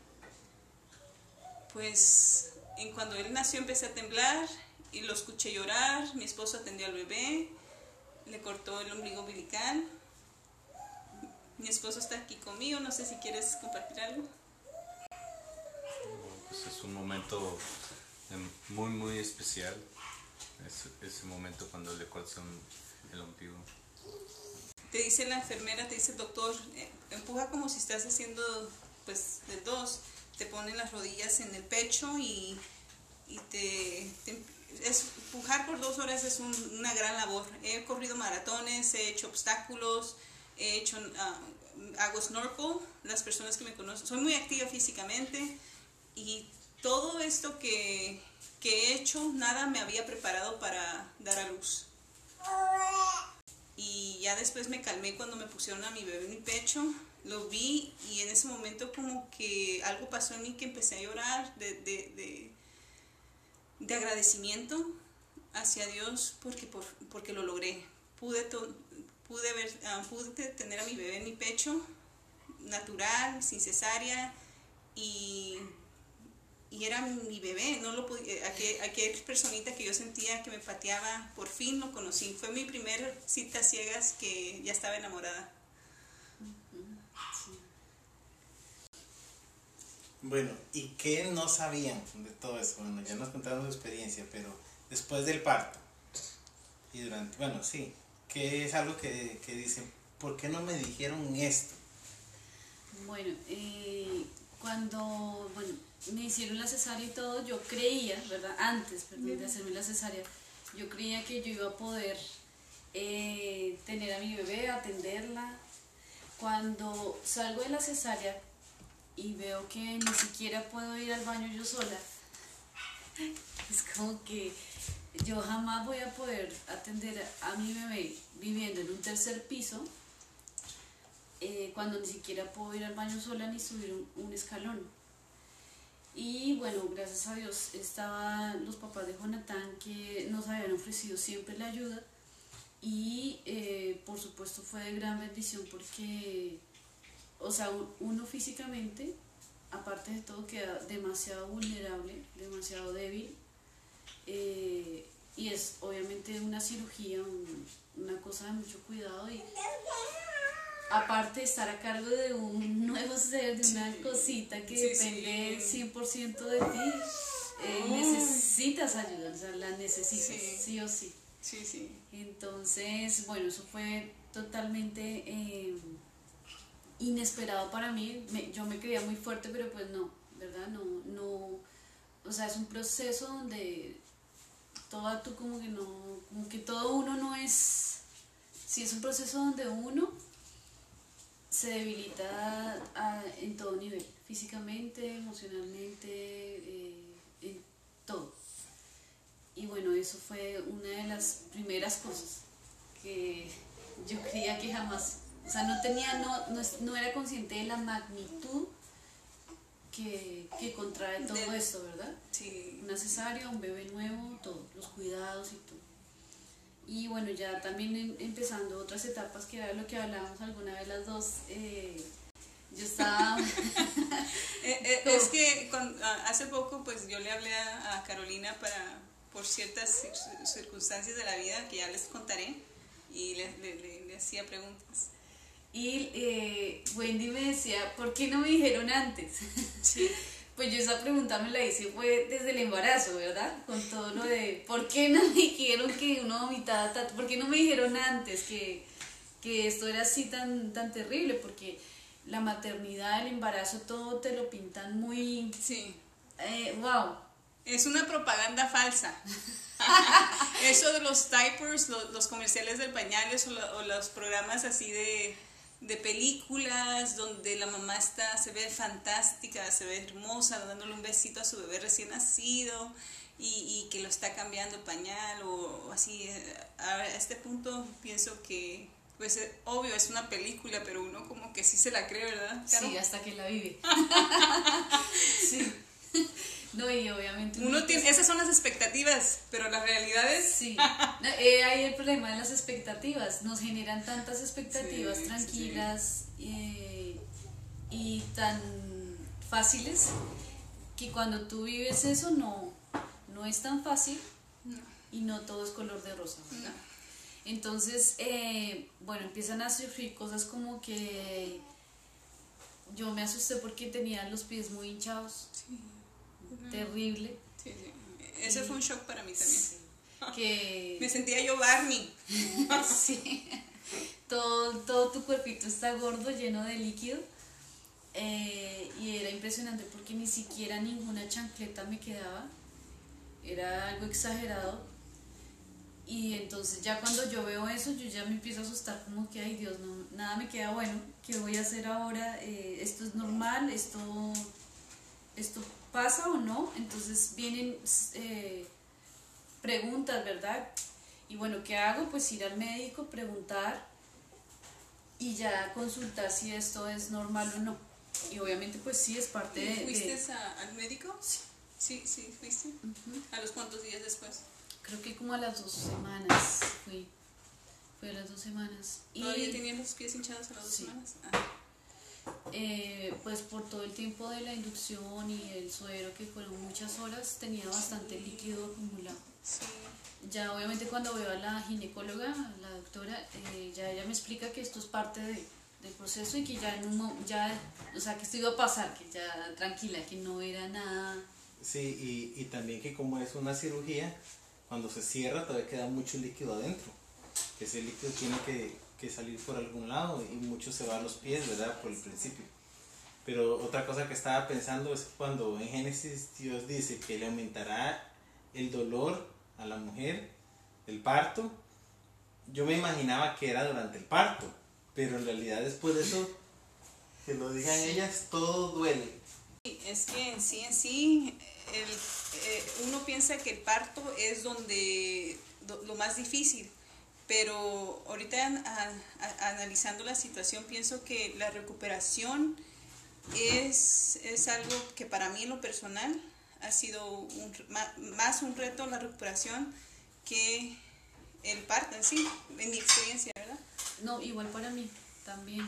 pues en cuando él nació empecé a temblar y lo escuché llorar, mi esposo atendió al bebé, le cortó el ombligo umbilical. Mi esposo está aquí conmigo, no sé si quieres compartir algo. Pues es un momento em, muy, muy especial, ese, momento cuando le cortan el ombligo. Te dice la enfermera, te dice el doctor, eh, empuja como si estás haciendo pues de dos te ponen las rodillas en el pecho y, y te, es, pujar por dos horas es una gran labor. He corrido maratones, he hecho obstáculos, he hecho, uh, hago snorkel, las personas que me conocen, soy muy activa físicamente y todo esto que, que he hecho, nada me había preparado para dar a luz. Y ya después me calmé cuando me pusieron a mi bebé en mi pecho, lo vi y en ese momento como que algo pasó en mí que empecé a llorar de, de, de, de agradecimiento hacia Dios porque, por, porque lo logré. Pude, to- pude, ver, ah, pude tener a mi bebé en mi pecho, natural, sin cesárea, y, y era mi bebé. No lo podía, aquel, aquel personita que yo sentía que me pateaba, por fin lo conocí. Fue mi primera cita ciegas que ya estaba enamorada. Bueno, ¿y qué no sabían de todo eso? Bueno, ya nos contaron su experiencia, pero después del parto y durante, bueno, sí, ¿qué es algo que, que dicen? ¿Por qué no me dijeron esto? Bueno, eh, cuando bueno, me hicieron la cesárea y todo, yo creía, ¿verdad? Antes perdón, de hacerme la cesárea, yo creía que yo iba a poder eh, tener a mi bebé, atenderla. Cuando salgo de la cesárea y veo que ni siquiera puedo ir al baño yo sola, es como que yo jamás voy a poder atender a mi bebé viviendo en un tercer piso eh, cuando ni siquiera puedo ir al baño sola ni subir un, escalón. Y bueno, gracias a Dios estaban los papás de Jonathan que nos habían ofrecido siempre la ayuda y eh, por supuesto fue de gran bendición porque, o sea, un- uno físicamente, aparte de todo, queda demasiado vulnerable, demasiado débil eh, y es obviamente una cirugía, un- una cosa de mucho cuidado y aparte de estar a cargo de un <laughs> nuevo ser, de una cosita que Sí, depende sí. 100% de ti, eh, necesitas ayuda, o sea, la necesitas, Sí. sí, o sí. Sí, sí. Entonces, bueno, eso fue totalmente eh, inesperado para mí. Yo me creía muy fuerte, pero pues no, ¿verdad? No, no, o sea, es un proceso donde todo tú como que no, como que todo uno no es, sí es un proceso donde uno se debilita a- en todo nivel, físicamente, emocionalmente, eh, en todo. Y bueno, eso fue una de las primeras cosas que yo creía que jamás, o sea, no tenía, no, no, no era consciente de la magnitud que, que contrae todo De- esto, ¿verdad? Sí. Una cesárea, un bebé nuevo, todo, los cuidados y todo. Y bueno, ya también em- empezando otras etapas, que era lo que hablábamos alguna vez las dos, eh, yo estaba... <laughs> Eh, eh, es que cuando- hace poco pues yo le hablé a, a Carolina para por ciertas cir- circunstancias de la vida que ya les contaré y le, le- le- le hacía preguntas. Y eh, Wendy me decía, ¿por qué no me dijeron antes? Sí. <laughs> Pues yo esa pregunta me la hice fue desde el embarazo, ¿verdad? Con todo lo de, ¿por qué no me dijeron que uno vomitaba tanto? ¿Por qué no me dijeron antes que, que esto era así tan, tan terrible? Porque la maternidad, el embarazo, todo te lo pintan muy, Sí. eh, wow. Es una propaganda falsa. <laughs> Eso de los diapers, lo- los, comerciales del pañales o, lo- o los programas así de, de películas donde la mamá está, se ve fantástica, se ve hermosa, dándole un besito a su bebé recién nacido y, y que lo está cambiando el pañal o, o así. eh, A este punto pienso que, pues eh, obvio, es una película, pero uno como que sí se la cree, ¿verdad? Caro? Sí, hasta que la vive. <laughs> sí. <laughs> No, y obviamente... Uno tiene, esas son las expectativas, pero las realidades Sí, <laughs> No, eh, ahí el problema de las expectativas. Nos generan tantas expectativas Sí, sí, tranquilas eh, y tan fáciles que cuando tú vives eso no, no es tan fácil No. y no todo es color de rosa. ¿verdad? No. Entonces, eh, bueno, empiezan a surgir cosas como que yo me asusté porque tenía los pies muy hinchados, terrible. Sí, sí. Ese fue un shock para mí también. Que <laughs> Me sentía yo Barney. <laughs> Sí. Todo, todo tu cuerpito está gordo, lleno de líquido. eh, y era impresionante porque ni siquiera ninguna chancleta me quedaba. Era algo exagerado. Y entonces ya cuando yo veo eso, yo ya me empiezo a asustar como que, ay Dios, no, nada me queda bueno, ¿qué voy a hacer ahora? Eh, ¿Esto es normal? ¿Esto, ¿Esto pasa o no? Entonces vienen eh, preguntas, ¿verdad? Y bueno, ¿qué hago? Pues ir al médico, preguntar y ya consultar si esto es normal o no. Y obviamente pues sí es parte de... ¿Fuiste al médico? Sí. Sí, sí, fuiste. ¿A los cuantos días después? Creo que como a las dos semanas fui. Fue a las dos semanas. ¿Todavía y, tenían los pies hinchados a las dos semanas? Ah. Eh, pues por todo el tiempo de la inducción y el suero, que fueron muchas horas, tenía bastante líquido acumulado. Ya obviamente cuando veo a la ginecóloga, la doctora, eh, ya ella me explica que esto es parte de, del proceso y que ya en un ya, o sea, que esto iba a pasar, que ya tranquila, que no era nada. Sí, y, y también que como es una cirugía, cuando se cierra todavía queda mucho líquido adentro. Que ese líquido tiene que, que salir por algún lado y mucho se va a los pies, ¿verdad? Por el principio. Pero otra cosa que estaba pensando es cuando en Génesis Dios dice que le aumentará el dolor a la mujer, el parto, yo me imaginaba que era durante el parto, pero en realidad después de eso, que lo digan ellas, todo duele. Es que en sí, en sí, eh, uno piensa que el parto es donde lo más difícil, pero ahorita analizando la situación pienso que la recuperación es, es algo que para mí en lo personal ha sido un, más un reto la recuperación que el parto en sí, en mi experiencia, ¿verdad? No, igual para mí también,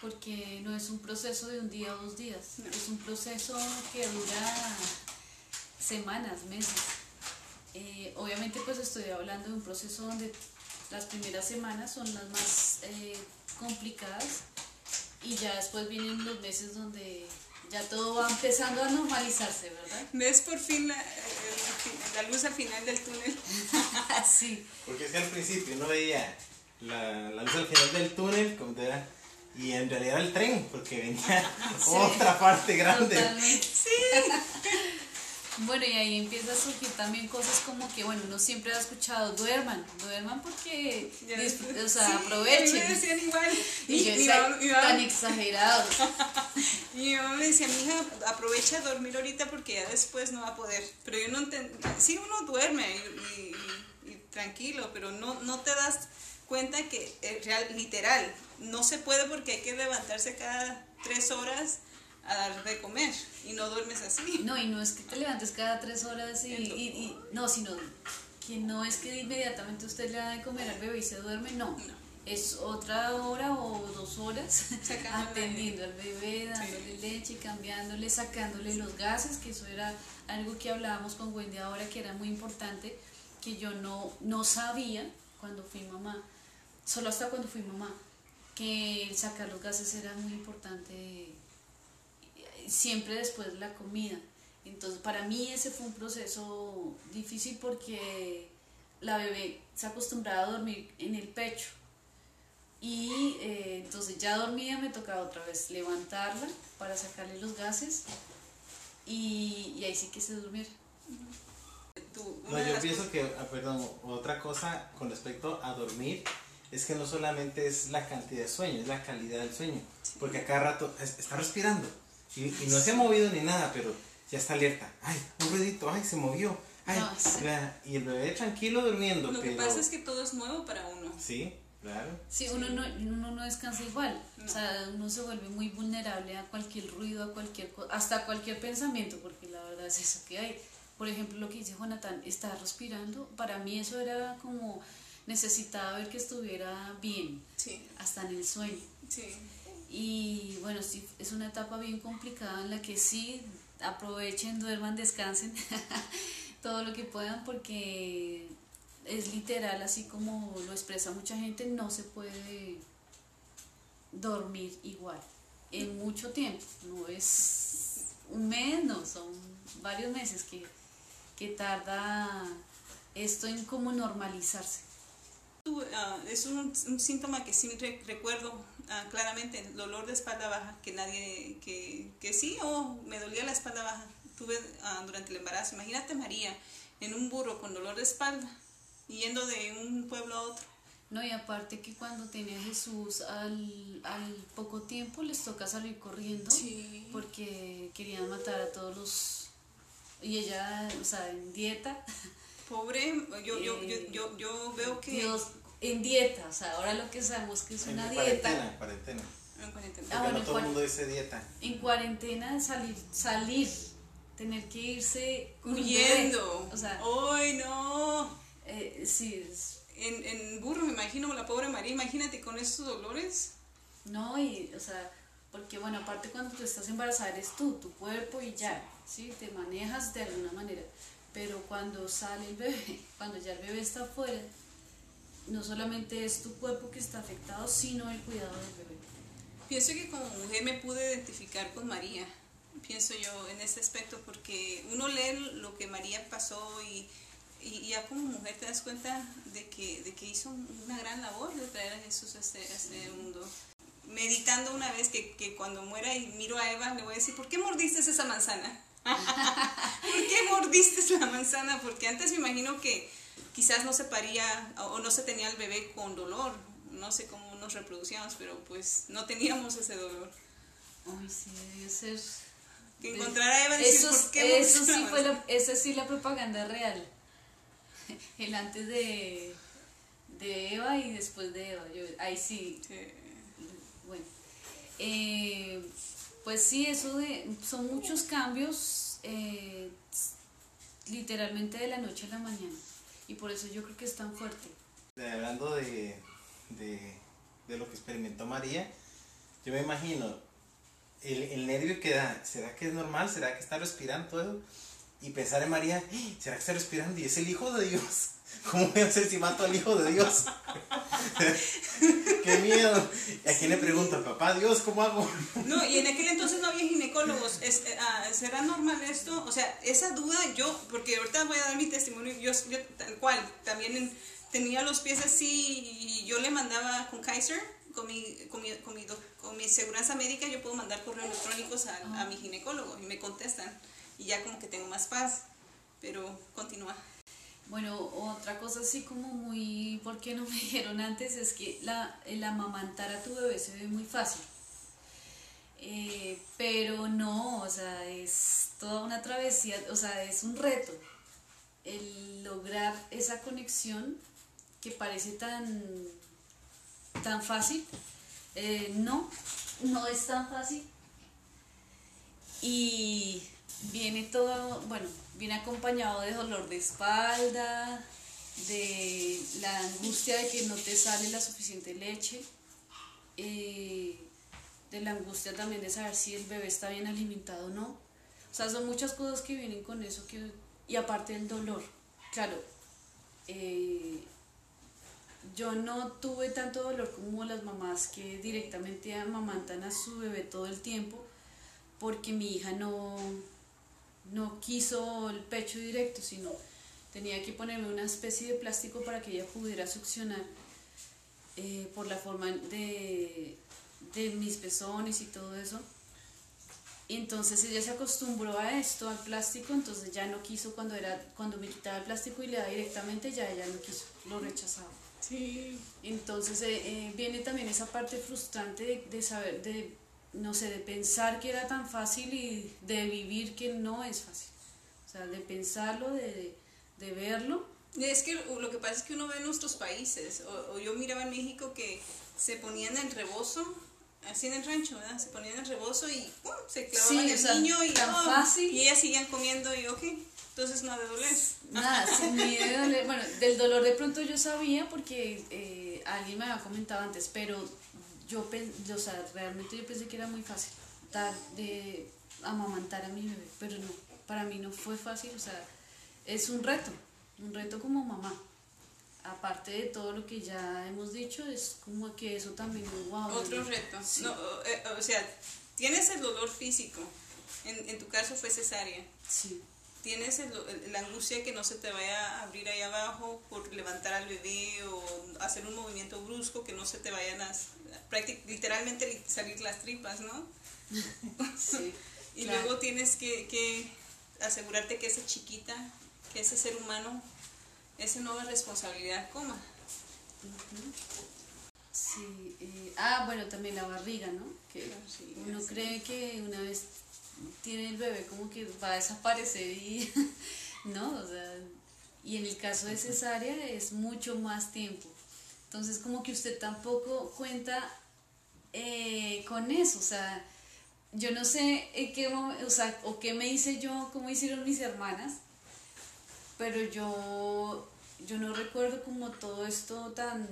porque no es un proceso de un día o dos días, es un proceso que dura semanas, meses. Eh, obviamente pues estoy hablando de un proceso donde las primeras semanas son las más eh, complicadas y ya después vienen los meses donde ya todo va empezando a normalizarse, ¿verdad? ¿Ves por fin la, la luz al final del túnel? <laughs> sí. Porque es que al principio no veía la, la, luz al final del túnel como era, y en realidad el tren, porque venía <laughs> otra parte grande. Sí. Bueno, y ahí empieza a surgir también cosas como que, bueno, uno siempre ha escuchado, duerman, duerman porque, o sea, aprovechen. igual. <laughs> Y, yo tan exagerado. <laughs> y yo me decía, mi hija, aprovecha a dormir ahorita porque ya después no va a poder. Pero yo no entendía, sí uno duerme y, tranquilo, pero no, no te das cuenta que es real, literal, no se puede porque hay que levantarse cada tres horas a dar de comer y no duermes así. No, y no es que te levantes cada tres horas y, y, no, sino que no es que inmediatamente usted le da de comer al bebé y se duerme, no. Es otra hora o dos horas <laughs> atendiendo al bebé, dándole leche, cambiándole, sacándole los gases, que eso era algo que hablábamos con Wendy ahora que era muy importante, que yo no, no sabía cuando fui mamá, solo hasta cuando fui mamá, que sacar los gases era muy importante siempre después de la comida. Entonces, para mí ese fue un proceso difícil porque la bebé se acostumbraba a dormir en el pecho. Y eh, entonces ya dormía, me tocaba otra vez levantarla para sacarle los gases y, y ahí sí que se durmiera. No, yo pienso que, perdón, otra cosa con respecto a dormir es que no solamente es la cantidad de sueño, es la calidad del sueño. Porque a cada rato está respirando y, no se ha movido ni nada, pero ya está alerta. Ay, un ruidito, ay, se movió. Ay, y el bebé tranquilo durmiendo. Lo que pasa es que todo es nuevo para uno. Sí, claro. Sí, uno no, uno no descansa igual. O sea, uno se vuelve muy vulnerable a cualquier ruido, a cualquier hasta a cualquier pensamiento, porque la verdad es eso que hay. Por ejemplo, lo que dice Jonathan, está respirando. Para mí eso era como necesitaba ver que estuviera bien, sí. hasta en el sueño. Sí. Y bueno, sí, es una etapa bien complicada en la que sí aprovechen, duerman, descansen <laughs> todo lo que puedan porque es literal, así como lo expresa mucha gente, no se puede dormir igual en mucho tiempo, no es un mes, no, son varios meses que, que tarda esto en como normalizarse. Ah, es un, un, síntoma que sí recuerdo ah, claramente, el dolor de espalda baja, que nadie, que, que sí, oh, me dolía la espalda baja, tuve ah, durante el embarazo. Imagínate María en un burro con dolor de espalda, yendo de un pueblo a otro. No, y aparte que cuando tenía Jesús al, al poco tiempo les toca salir corriendo Sí. porque querían matar a todos los... Y ella, o sea, en dieta. Pobre, yo, yo, yo, yo, yo veo que... Dios, en dieta, o sea, ahora lo que sabemos que es En una cuarentena, dieta. en cuarentena. En cuarentena. Ah, Porque bueno, no todo el cuar- mundo dice dieta. En cuarentena salir, salir, tener que irse. Huyendo. O sea, ¡Ay, no! eh, sí, es- En, en burro, me imagino, la pobre María, imagínate con esos dolores. no, y, o sea, porque bueno, aparte cuando tú estás embarazada eres tú, tu cuerpo y ya, ¿sí? Te manejas de alguna manera. Pero cuando sale el bebé, <laughs> cuando ya el bebé está afuera, no solamente es tu cuerpo que está afectado, sino el cuidado del bebé. Pienso que como mujer me pude identificar con María, pienso yo en ese aspecto, porque uno lee lo que María pasó y, y ya como mujer te das cuenta de que, de que hizo una gran labor de traer a Jesús a este, a este mundo. Meditando una vez que, que cuando muera y miro a Eva, le voy a decir, ¿por qué mordiste esa manzana? <laughs> <laughs> ¿Por qué mordiste la manzana? Porque antes me imagino que quizás no se paría o no se tenía el bebé con dolor. No sé cómo nos reproducíamos, pero pues no teníamos ese dolor. Ay, sí, debió ser... Que encontrar a Eva y decir, ¿por qué eso sí fue manzana?" la, esa sí la propaganda real. El antes de, de Eva y después de Eva. Yo, ahí sí, Sí. bueno. Eh, pues sí, eso de, son muchos cambios eh, literalmente de la noche a la mañana. Y por eso yo creo que es tan fuerte. Hablando de, de, lo que experimentó María, yo me imagino el, el nervio que da, ¿será que es normal? ¿Será que está respirando todo? Y pensar en María, "¡Ah! ¿será que está respirando y es el Hijo de Dios? ¿Cómo voy a hacer si mato al Hijo de Dios? ¡Qué miedo! ¿Y a quién le pregunto? Papá Dios, ¿cómo hago? No, y en aquel entonces no había ginecólogos. Es, ah, ¿Será normal esto? O sea, esa duda yo, porque ahorita voy a dar mi testimonio, yo, yo tal cual, también en- tenía los pies así y yo le mandaba con Kaiser, con mi, con mi, con mi, con mi seguridad médica, yo puedo mandar correos electrónicos a, a mi ginecólogo y me contestan. Y ya como que tengo más paz. Pero continúa. Bueno, otra cosa así como muy, ¿por qué no me <laughs> dijeron antes? Es que la, el amamantar a tu bebé se ve muy fácil. Eh, pero no, o sea, es toda una travesía, o sea, es un reto el lograr esa conexión que parece tan, tan fácil. Eh, no, no es tan fácil. Y viene todo, bueno, viene acompañado de dolor de espalda, de la angustia de que no te sale la suficiente leche, eh, de la angustia también de saber si el bebé está bien alimentado o no. O sea, son muchas cosas que vienen con eso que, y aparte del dolor. Claro, eh, yo no tuve tanto dolor como las mamás que directamente amamantan a su bebé todo el tiempo porque mi hija no, no quiso el pecho directo, sino tenía que ponerme una especie de plástico para que ella pudiera succionar eh, por la forma de, de mis pezones y todo eso. Y entonces ella se acostumbró a esto, al plástico, entonces ya no quiso cuando, era, cuando me quitaba el plástico y le daba directamente, ya ella no quiso, lo rechazaba. Sí. Entonces eh, eh, viene también esa parte frustrante de, de saber, de, no sé, de pensar que era tan fácil y de vivir que no es fácil. O sea, de pensarlo, de, de verlo. Es que lo que pasa es que uno ve en nuestros países, o, o yo miraba en México que se ponían en el rebozo, así en el rancho, ¿verdad? Se ponían en el rebozo y ¡pum! se clavaban Sí, el o sea, niño y, tan ¡oh! fácil. y ellas seguían comiendo y ok, entonces no ha de doler. Nada, <laughs> sin miedo de doler. Bueno, del dolor de pronto yo sabía porque eh, alguien me había comentado antes, pero yo, o sea, realmente yo pensé que era muy fácil dar de amamantar a mi bebé, pero no, para mí no fue fácil, o sea, es un reto, un reto como mamá. Aparte de todo lo que ya hemos dicho, es como que eso también, wow. Otro reto. Sí. No, o, eh, o sea, tienes el dolor físico, en, en tu caso fue cesárea. Sí, Tienes la angustia que no se te vaya a abrir ahí abajo por levantar al bebé o hacer un movimiento brusco que no se te vayan a, literalmente li- salir las tripas, ¿no? <laughs> sí. <laughs> Y claro. luego tienes que, que asegurarte que esa chiquita, que ese ser humano esa nueva responsabilidad coma. Sí, eh, ah, bueno, también la barriga, ¿no? Que sí, uno sí. cree que una vez tiene el bebé como que va a desaparecer y, <laughs> ¿no? O sea, y en el caso de cesárea es mucho más tiempo. Entonces como que usted tampoco cuenta eh, con eso, o sea, yo no sé en qué momen- o sea, o qué me hice yo, cómo hicieron mis hermanas, pero yo, yo no recuerdo como todo esto tan,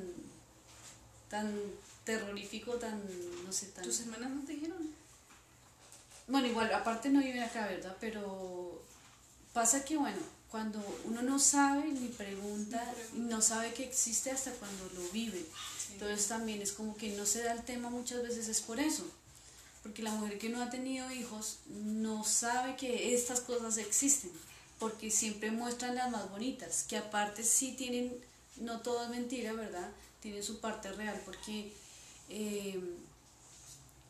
tan terrorífico, tan, no sé, tan... ¿Tus hermanas no te dijeron? Bueno, igual, aparte no viven acá, ¿verdad? Pero pasa que, bueno, cuando uno no sabe ni pregunta, no sabe que existe hasta cuando lo vive. Entonces también es como que no se da el tema muchas veces es por eso. Porque la mujer que no ha tenido hijos no sabe que estas cosas existen. Porque siempre muestran las más bonitas. Que aparte sí tienen, no todo es mentira, ¿verdad? Tienen su parte real. Porque, eh,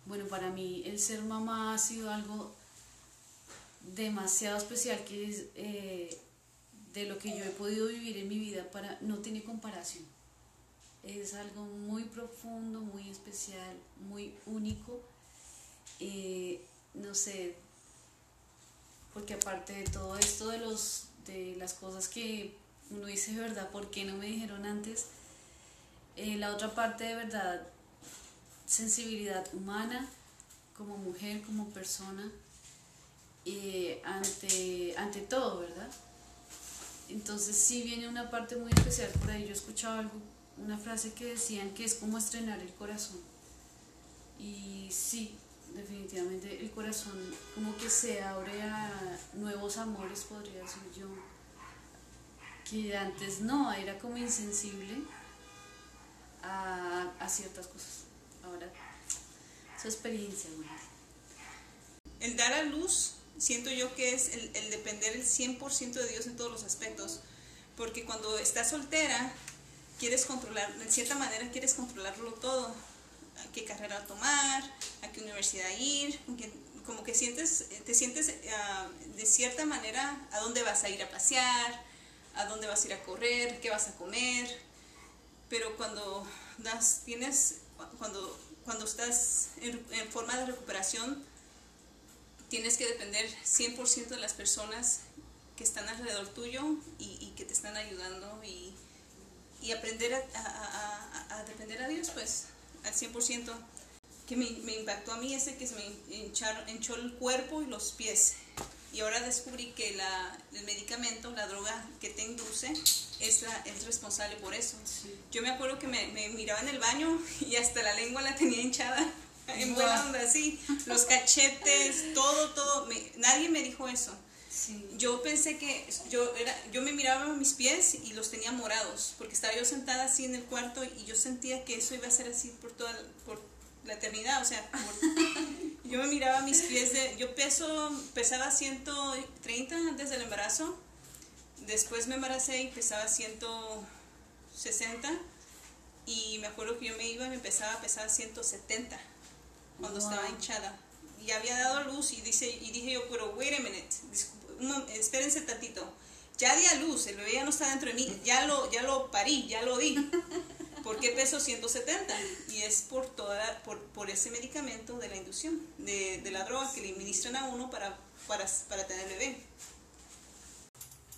bueno, para mí el ser mamá ha sido algo demasiado especial que es eh, de lo que yo he podido vivir en mi vida para no tiene comparación. Es algo muy profundo muy especial muy único. Eh, no sé porque aparte de todo esto de los de las cosas que uno dice verdad por qué no me dijeron antes Eh, la otra parte de verdad sensibilidad humana como mujer como persona eh, ante, ante todo, ¿verdad? Entonces sí viene una parte muy especial por ahí. Yo escuchaba algo, una frase que decían que es como estrenar el corazón. Y sí, definitivamente el corazón como que se abre a nuevos amores, podría decir yo. Que antes no, era como insensible a, a ciertas cosas. Ahora, su experiencia, bueno. El dar a luz, siento yo que es el, el depender el 100% de Dios en todos los aspectos. Porque cuando estás soltera, quieres controlar, de cierta manera quieres controlarlo todo. Qué carrera tomar, a qué universidad ir, como que sientes, te sientes ah, de cierta manera a dónde vas a ir a pasear, a dónde vas a ir a correr, qué vas a comer. Pero cuando das, tienes, cuando, cuando estás en, en forma de recuperación, tienes que depender 100% de las personas que están alrededor tuyo y, y que te están ayudando y, y aprender a, a- a- a- depender a Dios, pues, al 100%. Que me, me impactó a mí ese que se me hinchó el cuerpo y los pies. Y ahora descubrí que la, el medicamento, la droga que te induce, es, la, es responsable por eso. Yo me acuerdo que me, me miraba en el baño y hasta la lengua la tenía hinchada. <laughs> En buena onda, así. Los cachetes, todo, todo. me- nadie me dijo eso. Sí. Yo pensé que yo era, yo me miraba mis pies y los tenía morados, porque estaba yo sentada así en el cuarto y yo sentía que eso iba a ser así por toda por la eternidad, o sea, por- <laughs> yo me miraba mis pies de, yo peso, pesaba 130 antes del embarazo, después me embaracé y pesaba 160 y me acuerdo que yo me iba y me empezaba a pesar 170 cuando Wow. estaba hinchada. Y había dado luz y, dice, y dije yo, pero wait a minute, discu- un mom- espérense tantito. Ya di a luz, el bebé ya no está dentro de mí, ya lo, ya lo parí, ya lo di. <laughs> ¿Por qué peso 170? Y es por, toda, por, por ese medicamento de la inducción, de, de la droga que le administran a uno para, para, para tener bebé.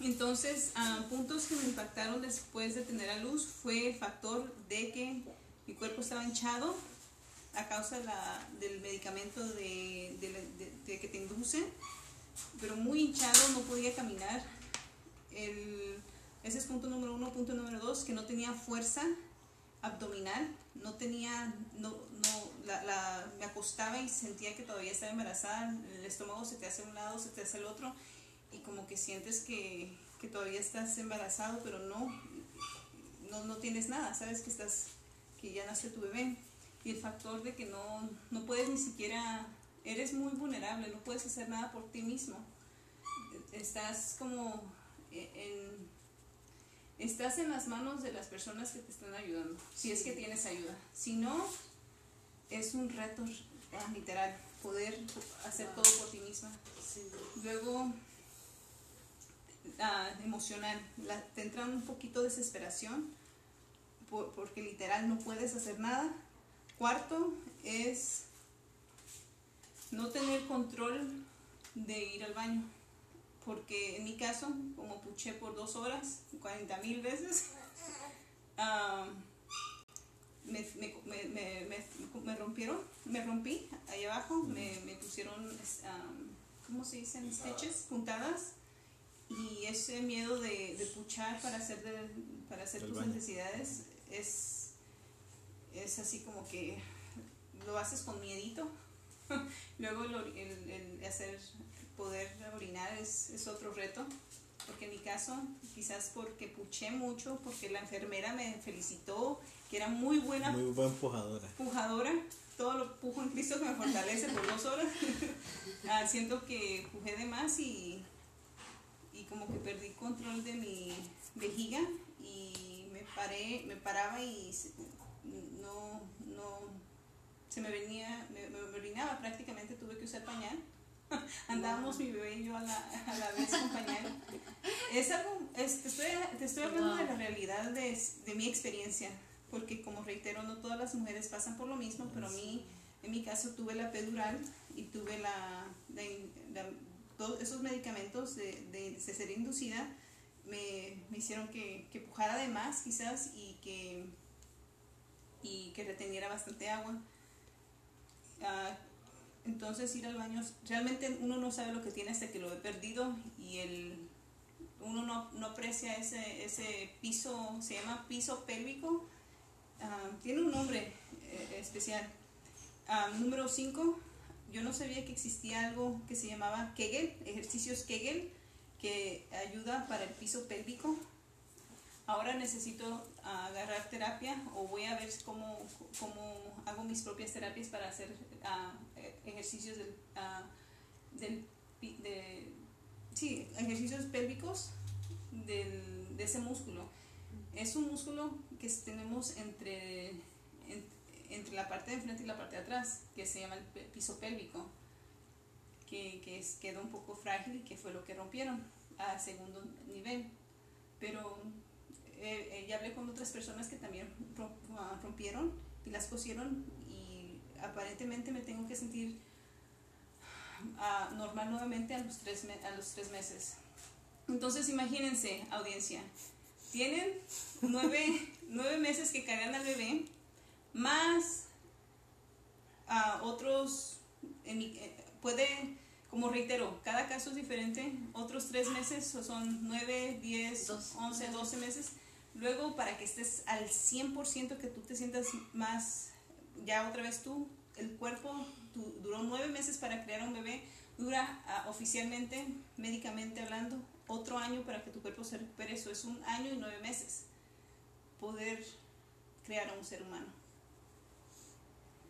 Entonces, ah, puntos que me impactaron después de tener a luz fue el factor de que mi cuerpo estaba hinchado a causa de la- del medicamento de, de que te induce, pero muy hinchado, no podía caminar. El, ese es punto número uno. Punto número dos, que no tenía fuerza abdominal, no tenía, no, no, la, la- me acostaba y sentía que todavía estaba embarazada, el estómago se te hace un lado, se te hace el otro, y como que sientes que, que todavía estás embarazado, pero no, no, no tienes nada, sabes que estás, que ya nació tu bebé. Y el factor de que no, no puedes ni siquiera, eres muy vulnerable, no puedes hacer nada por ti mismo. Estás como en, estás en las manos de las personas que te están ayudando, si es que tienes ayuda. Si no, es un reto ah, literal, poder hacer todo por ti misma. Luego, ah, emocional. La, te entra un poquito de desesperación por- porque literal no puedes hacer nada. Cuarto es no tener control de ir al baño. Porque en mi caso, como puché por dos horas, 40 mil veces, <laughs> me, me, me, me, rompieron, me rompí ahí abajo, me, me pusieron, um, ¿cómo se dicen? Stitches, puntadas. Y ese miedo de, de puchar para hacer, de- para hacer El tus baño. necesidades es, es así como que lo haces con miedito. <laughs> Luego el, ori- el- el hacer, poder orinar es, es otro reto. Porque en mi caso, quizás porque puché mucho, porque la enfermera me felicitó, que era muy buena Muy buen empujadora. pujadora, todo lo pujo en Cristo que me fortalece por dos horas. <laughs> Ah, siento que pujé de más y, y como que perdí control de mi vejiga y me paré, me paraba y no, no, se me venía, me, me orinaba prácticamente, tuve que usar pañal. <laughs> Andábamos mi bebé y yo a la, a la vez con pañal. Es algo, es- te, estoy, te estoy hablando de la realidad de, de mi experiencia, porque como reitero, no todas las mujeres pasan por lo mismo, pero a mí, en mi caso, tuve la epidural y tuve la, la, la- todos esos medicamentos de, de cesárea inducida me, me hicieron que, que pujara de más quizás y que, y que reteniera bastante agua. Ah, entonces ir al baño, realmente uno no sabe lo que tiene hasta que lo he perdido y el, uno no, no aprecia ese, ese piso, se llama piso pélvico, ah, tiene un nombre eh, especial. Ah, número 5, yo no sabía que existía algo que se llamaba Kegel, ejercicios Kegel, que ayuda para el piso pélvico. Ahora necesito agarrar terapia o voy a ver cómo, cómo hago mis propias terapias para hacer eh, ejercicios del, ah, del de, sí, ejercicios pélvicos del, de ese músculo. Es un músculo que tenemos entre, en- entre la parte de enfrente y la parte de atrás, que se llama el piso pélvico, que, que es, quedó un poco frágil y que fue lo que rompieron a segundo nivel. Pero eh, ya hablé con otras personas que también ah, rompieron y las cosieron y aparentemente me tengo que sentir ah, normal nuevamente a los, tres a los tres meses. Entonces imagínense, audiencia, tienen nueve, <laughs> nueve meses que cargan al bebé, más ah, otros, en mi- eh, puede, como reitero, cada caso es diferente, otros tres meses o son nueve, diez, once, doce meses. Luego, para que estés al 100%, que tú te sientas más, ya otra vez tú, el cuerpo duró nueve meses para crear un bebé, dura ah, oficialmente, médicamente hablando, otro año para que tu cuerpo se recupere. Eso es un año y nueve meses poder crear a un ser humano.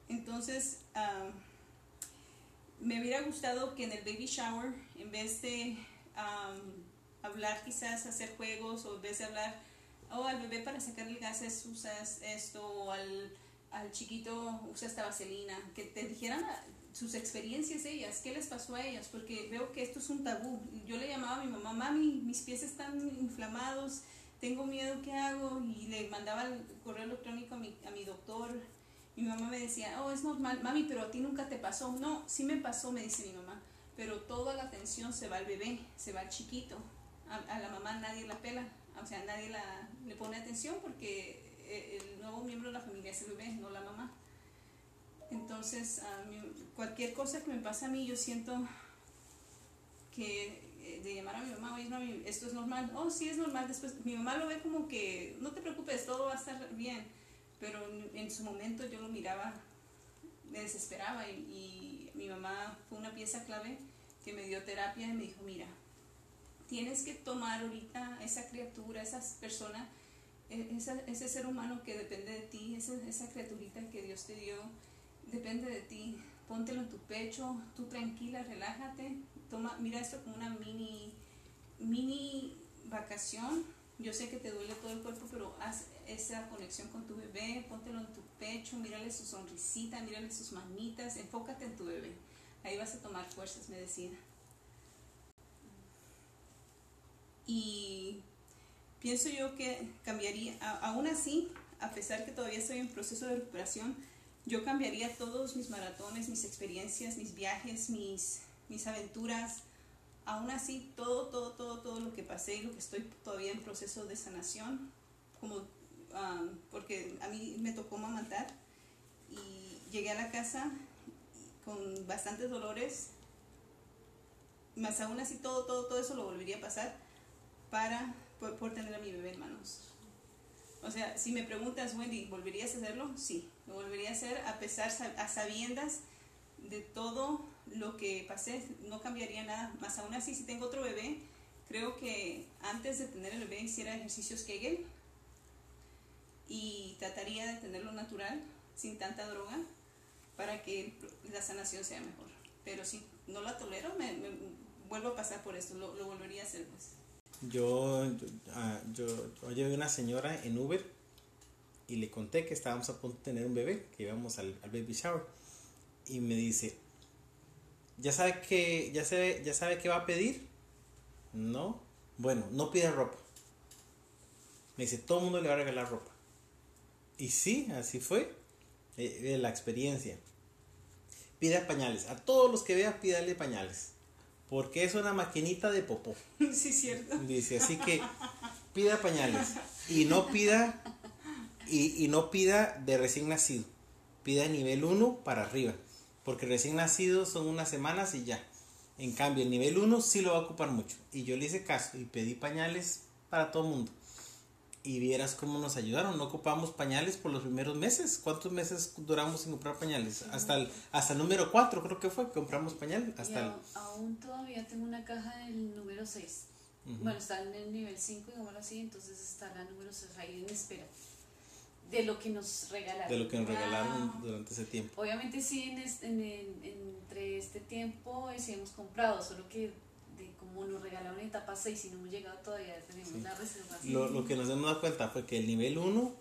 Entonces, ah, me hubiera gustado que en el baby shower, en vez de am, hablar quizás, hacer juegos, o en vez de hablar, oh, al bebé para sacar el gases usas esto, o al, al chiquito usa esta vaselina, que te dijeran sus experiencias ellas, qué les pasó a ellas, porque veo que esto es un tabú. Yo le llamaba a mi mamá, mami, mis pies están inflamados, tengo miedo, ¿qué hago? Y le mandaba el correo electrónico a mi, a mi doctor. Mi mamá me decía, oh, es normal, mami, pero a ti nunca te pasó. No, sí me pasó, me dice mi mamá, pero toda la atención se va al bebé, se va al chiquito. A, a la mamá nadie la pela, o sea, nadie la, le pone atención porque eh, el nuevo miembro de la familia es el bebé, no la mamá. Entonces, mí, cualquier cosa que me pasa a mí, yo siento que eh, de llamar a mi mamá, oye, esto es normal. Oh, sí, es normal. Después, mi mamá lo ve como que, no te preocupes, todo va a estar bien. Pero en su momento yo lo miraba, me desesperaba y, y mi mamá fue una pieza clave que me dio terapia y me dijo, mira, tienes que tomar ahorita esa criatura, esa persona, e- esa- ese ser humano que depende de ti, esa, esa criaturita que Dios te dio, depende de ti. Póntelo en tu pecho, tú tranquila, relájate, toma, mira esto como una mini, mini vacación. Yo sé que te duele todo el cuerpo, pero haz esa conexión con tu bebé, póntelo en tu pecho, mírale su sonrisita, mírale sus manitas, enfócate en tu bebé. Ahí vas a tomar fuerzas, me decía. Y pienso yo que cambiaría, aún así, a pesar que todavía estoy en proceso de recuperación, yo cambiaría todos mis maratones, mis experiencias, mis viajes, mis, mis aventuras. Aún así, todo, todo, todo, todo lo que pasé y lo que estoy todavía en proceso de sanación, como, ah, porque a mí me tocó mamantar y llegué a la casa con bastantes dolores, más aún así todo, todo, todo eso lo volvería a pasar para por, tener a mi bebé en manos. O sea, si me preguntas, Wendy, ¿volverías a hacerlo? Sí, lo volvería a hacer a pesar, a sabiendas de todo lo que pasé, no cambiaría nada. Más aún así, si tengo otro bebé, creo que antes de tener el bebé hiciera ejercicios Kegel y trataría de tenerlo natural, sin tanta droga, para que la sanación sea mejor. Pero si no la tolero, me, me vuelvo a pasar por esto, lo, lo volvería a hacer pues. Yo, ah, yo, yo llevé una señora en Uber y le conté que estábamos a punto de tener un bebé, que íbamos al, al baby shower. Y me dice, ¿ya sabe que ya sabe, ya sabe qué va a pedir? No. Bueno, no pida ropa. Me dice, todo el mundo le va a regalar ropa. Y sí, así fue eh, eh, la experiencia. Pida pañales. A todos los que vea, pídale pañales. Porque es una maquinita de popó. <laughs> Sí, cierto. Dice, así que pida pañales. Y no pida, y, y no pida de recién nacido. Pida nivel 1 para arriba. Porque recién nacido son unas semanas y ya. En cambio, el nivel 1 sí lo va a ocupar mucho. Y yo le hice caso y pedí pañales para todo el mundo. Y vieras cómo nos ayudaron. No ocupamos pañales por los primeros meses. ¿Cuántos meses duramos sin comprar pañales? Hasta el, hasta el número 4 creo que fue que compramos pañales. Hasta el, aún todavía tengo una caja del número 6. Ujú. Bueno, está en el nivel 5, digámoslo así, entonces está la número 6 ahí en espera. De lo que nos regalaron. de lo que nos regalaron durante ese tiempo. Obviamente sí, en es- en- en- entre este tiempo sí hemos comprado, solo que de como nos regalaron etapa 6 y no hemos llegado todavía, tenemos Sí. la reservación. Lo, lo que nos hemos dado cuenta fue que el nivel 1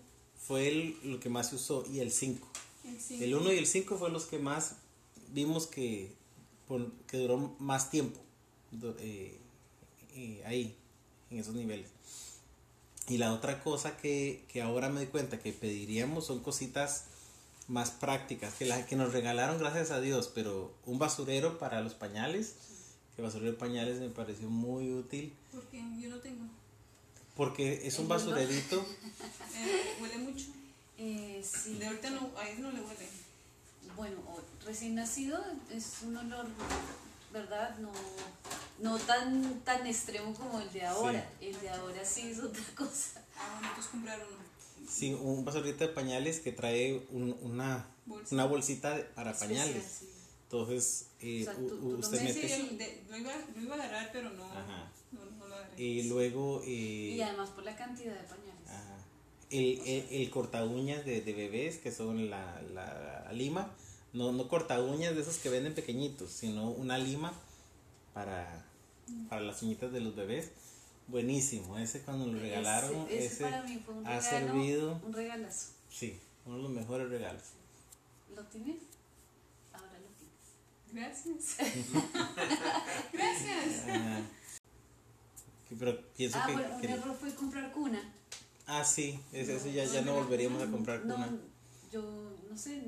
fue el, lo que más se usó y el 5. Sí. El 1 y el 5 fueron los que más vimos que, por- que duró más tiempo eh, eh, ahí, en esos niveles. Y la otra cosa que, que ahora me doy cuenta que pediríamos son cositas más prácticas, que, la, que nos regalaron gracias a Dios, pero un basurero para los pañales, que basurero de pañales me pareció muy útil, Porque yo no tengo. porque es un ¿El basurerito. <laughs> Eh, huele mucho. Eh, sí. De ahorita no, a él no le huele. Bueno, recién nacido es un olor, ¿verdad? No, no tan, tan extremo como el de ahora. El de ahora sí es otra <laughs> cosa. Ah, entonces comprar uno. Sí, un basurito de pañales que trae un- una, Bolsa. una bolsita para Especial, pañales. sí. Entonces, eh, O sea, tú- tú usted mete... Sí, yo de- lo, iba, lo iba a agarrar, pero no, Ajá. no, no lo agarré. Y luego Y eh, además por la cantidad de pañales. ajá, el, el, el corta uñas de, de bebés, que son la, la lima. No, no corta uñas de esos que venden pequeñitos, sino una lima para, para las uñitas de los bebés. Buenísimo, ese cuando lo regalaron, ese, ese, ese para mí fue un ha regalo, servido, un regalazo. sí, uno de los mejores regalos. ¿Lo tienes? Gracias. <laughs> Gracias. Que- Pero pienso Ah, que, bueno, un error fue comprar cuna. Ah, sí, ese, ese ya, ya no volveríamos a comprar No, cuna. yo no sé,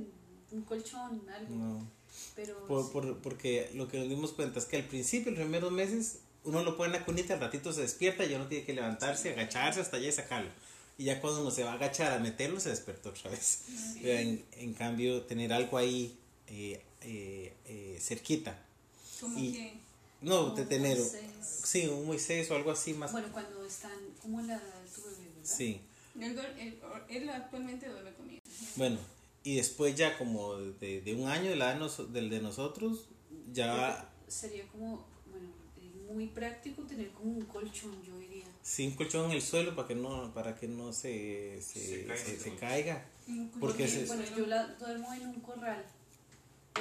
un colchón, algo. No. Pero Por, sí. por- porque lo que nos dimos cuenta es que al principio, los primeros meses, uno lo pone en la cunita, al ratito se despierta y ya no tiene que levantarse, agacharse hasta allá y sacarlo. Y ya cuando uno se va a agachar a meterlo, se despertó otra vez. Pero en, en cambio, tener algo ahí eh, eh, eh, cerquita. Como Y- que. No, Como de tener. Moisés. Sí, un Moisés o algo así más. Bueno, cuando están como en la tu bebé, ¿verdad? Sí. Él, él, él actualmente duerme conmigo. Bueno, y después ya como de, de un año de la del de nosotros, ya Sería como, bueno, muy práctico tener como un colchón, yo diría. sin colchón en el suelo para que no, para que no se, se, Se caiga. se- se caiga. Un Porque en Bueno, yo la duermo en un corral,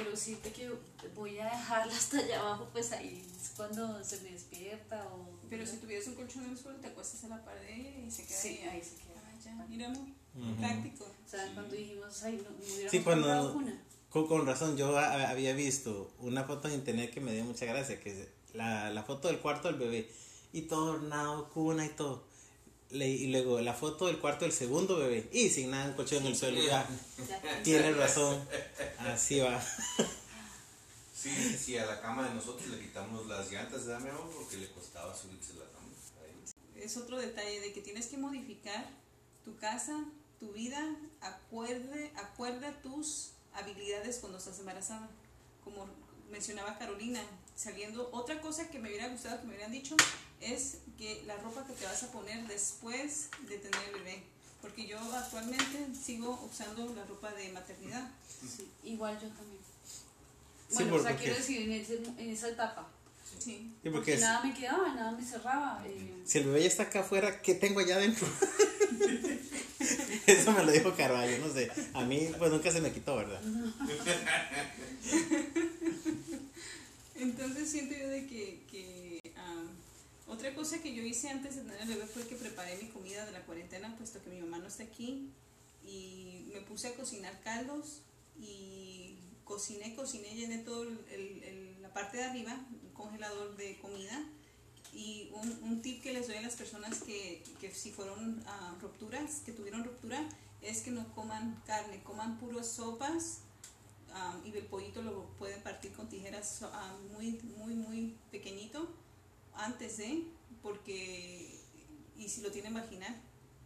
pero siempre que voy a dejarla <laughs> hasta allá abajo, pues ahí es cuando se me despierta o... Pero si tuvieras un colchón en el suelo, te acuestas a la pared y se queda Sí, ahí. ahí se queda. Ah, ya. Mira, amor. Ujú. Práctico. O sea, cuando dijimos, ay, no, no hubiéramos Sí, cuando-. Con, con razón, yo a- había visto una foto en internet que me dio mucha gracia, que es la, la foto del cuarto del bebé y todo ornado, cuna y todo. Le- y luego la foto del cuarto del segundo bebé y sin nada, un colchón en el suelo. Ya, <laughs> tienes razón, así va. Sí, sí, a la cama de nosotros le quitamos las llantas, ¿verdad, mi amor? Porque le costaba subirse la cama. Ahí. Es otro detalle de que tienes que modificar tu casa, tu vida, acuerde, acuerda tus habilidades cuando estás embarazada. Como mencionaba Carolina, saliendo, otra cosa que me hubiera gustado que me hubieran dicho es que la ropa que te vas a poner después de tener el bebé. Porque yo actualmente sigo usando la ropa de maternidad. Sí, igual yo también. Sí, Bueno, por- o sea, porque- quiero decir, en, ese- en esa etapa. Sí. Sí, Porque, porque es- nada me quedaba, nada me cerraba. eh, si el bebé ya está acá afuera, ¿qué tengo allá adentro? <laughs> Eso me lo dijo Carvalho, no sé. A mí, pues nunca se me quitó, ¿verdad? <laughs> Entonces siento yo de que, que otra cosa que yo hice antes de tener el bebé fue que preparé mi comida de la cuarentena, puesto que mi mamá no está aquí, y me puse a cocinar caldos y cociné, cociné, llené todo la parte de arriba, un congelador de comida. Y un, tip que les doy a las personas que, que si fueron rupturas, que tuvieron ruptura, es que no coman carne, coman puras sopas um, y el pollito lo pueden partir con tijeras ah, muy, muy, muy pequeñito antes de, porque, y si lo tienen vaginal,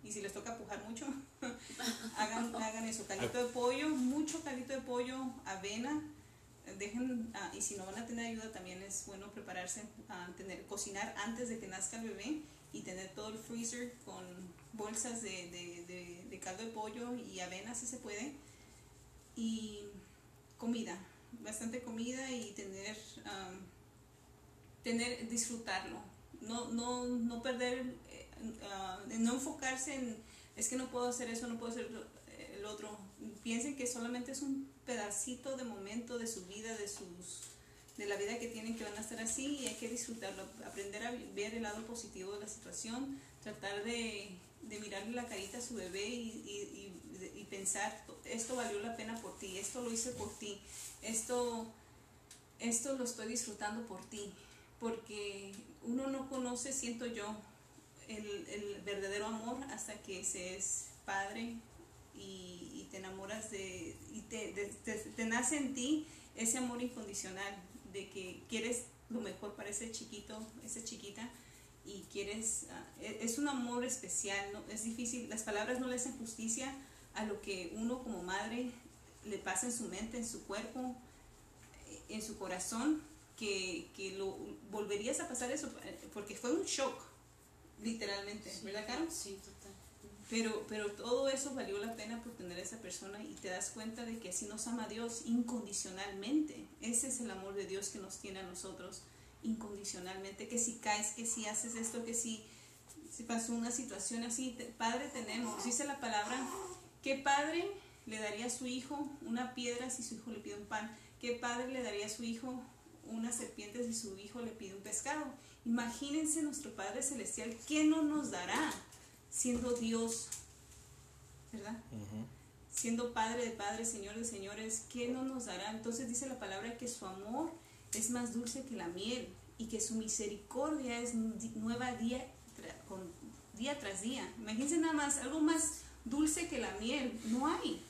y si les toca pujar mucho, <laughs> hagan, hagan eso, calito de pollo, mucho calito de pollo, avena, dejen, ah, y si no van a tener ayuda también es bueno prepararse a tener, cocinar antes de que nazca el bebé y tener todo el freezer con bolsas de, de, de, de caldo de pollo y avena si se puede. Y comida, bastante comida y tener, am, tener disfrutarlo, no, no, no perder, eh, ah, no enfocarse en, es que no puedo hacer eso, no puedo hacer el otro. Piensen que solamente es un pedacito de momento de su vida, de sus de la vida que tienen que van a estar así y hay que disfrutarlo, aprender a ver el lado positivo de la situación, tratar de, de mirarle la carita a su bebé y- y- y pensar, esto valió la pena por ti, esto lo hice por ti, esto, esto lo estoy disfrutando por ti, porque uno no conoce, siento yo, el, el verdadero amor hasta que se es padre y, te enamoras de, y te, te, nace en ti ese amor incondicional de que quieres lo mejor para ese chiquito, esa chiquita y quieres, ah, e- es un amor especial, ¿no? es difícil, las palabras no le hacen justicia a lo que uno como madre le pasa en su mente, en su cuerpo, en su corazón, que, que lo volverías a pasar eso, eh, porque fue un shock, literalmente, ¿verdad, Caro? Sí, total. Pero, pero todo eso valió la pena por tener a esa persona y te das cuenta de que así nos ama Dios incondicionalmente. Ese es el amor de Dios que nos tiene a nosotros incondicionalmente. Que si caes, que si haces esto, que si, si pasó una situación así, te- Padre tenemos. Dice la palabra, ¿qué padre le daría a su hijo una piedra si su hijo le pide un pan? ¿Qué padre le daría a su hijo una serpiente si su hijo le pide un pescado? Imagínense nuestro Padre Celestial, ¿qué no nos dará? siendo Dios, ¿verdad? Siendo Padre de Padres, Señor de Señores, ¿qué no nos dará? Entonces dice la palabra que su amor es más dulce que la miel y que su misericordia es nueva día, tra- con, día tras día. Imagínense nada más, algo más dulce que la miel, no hay.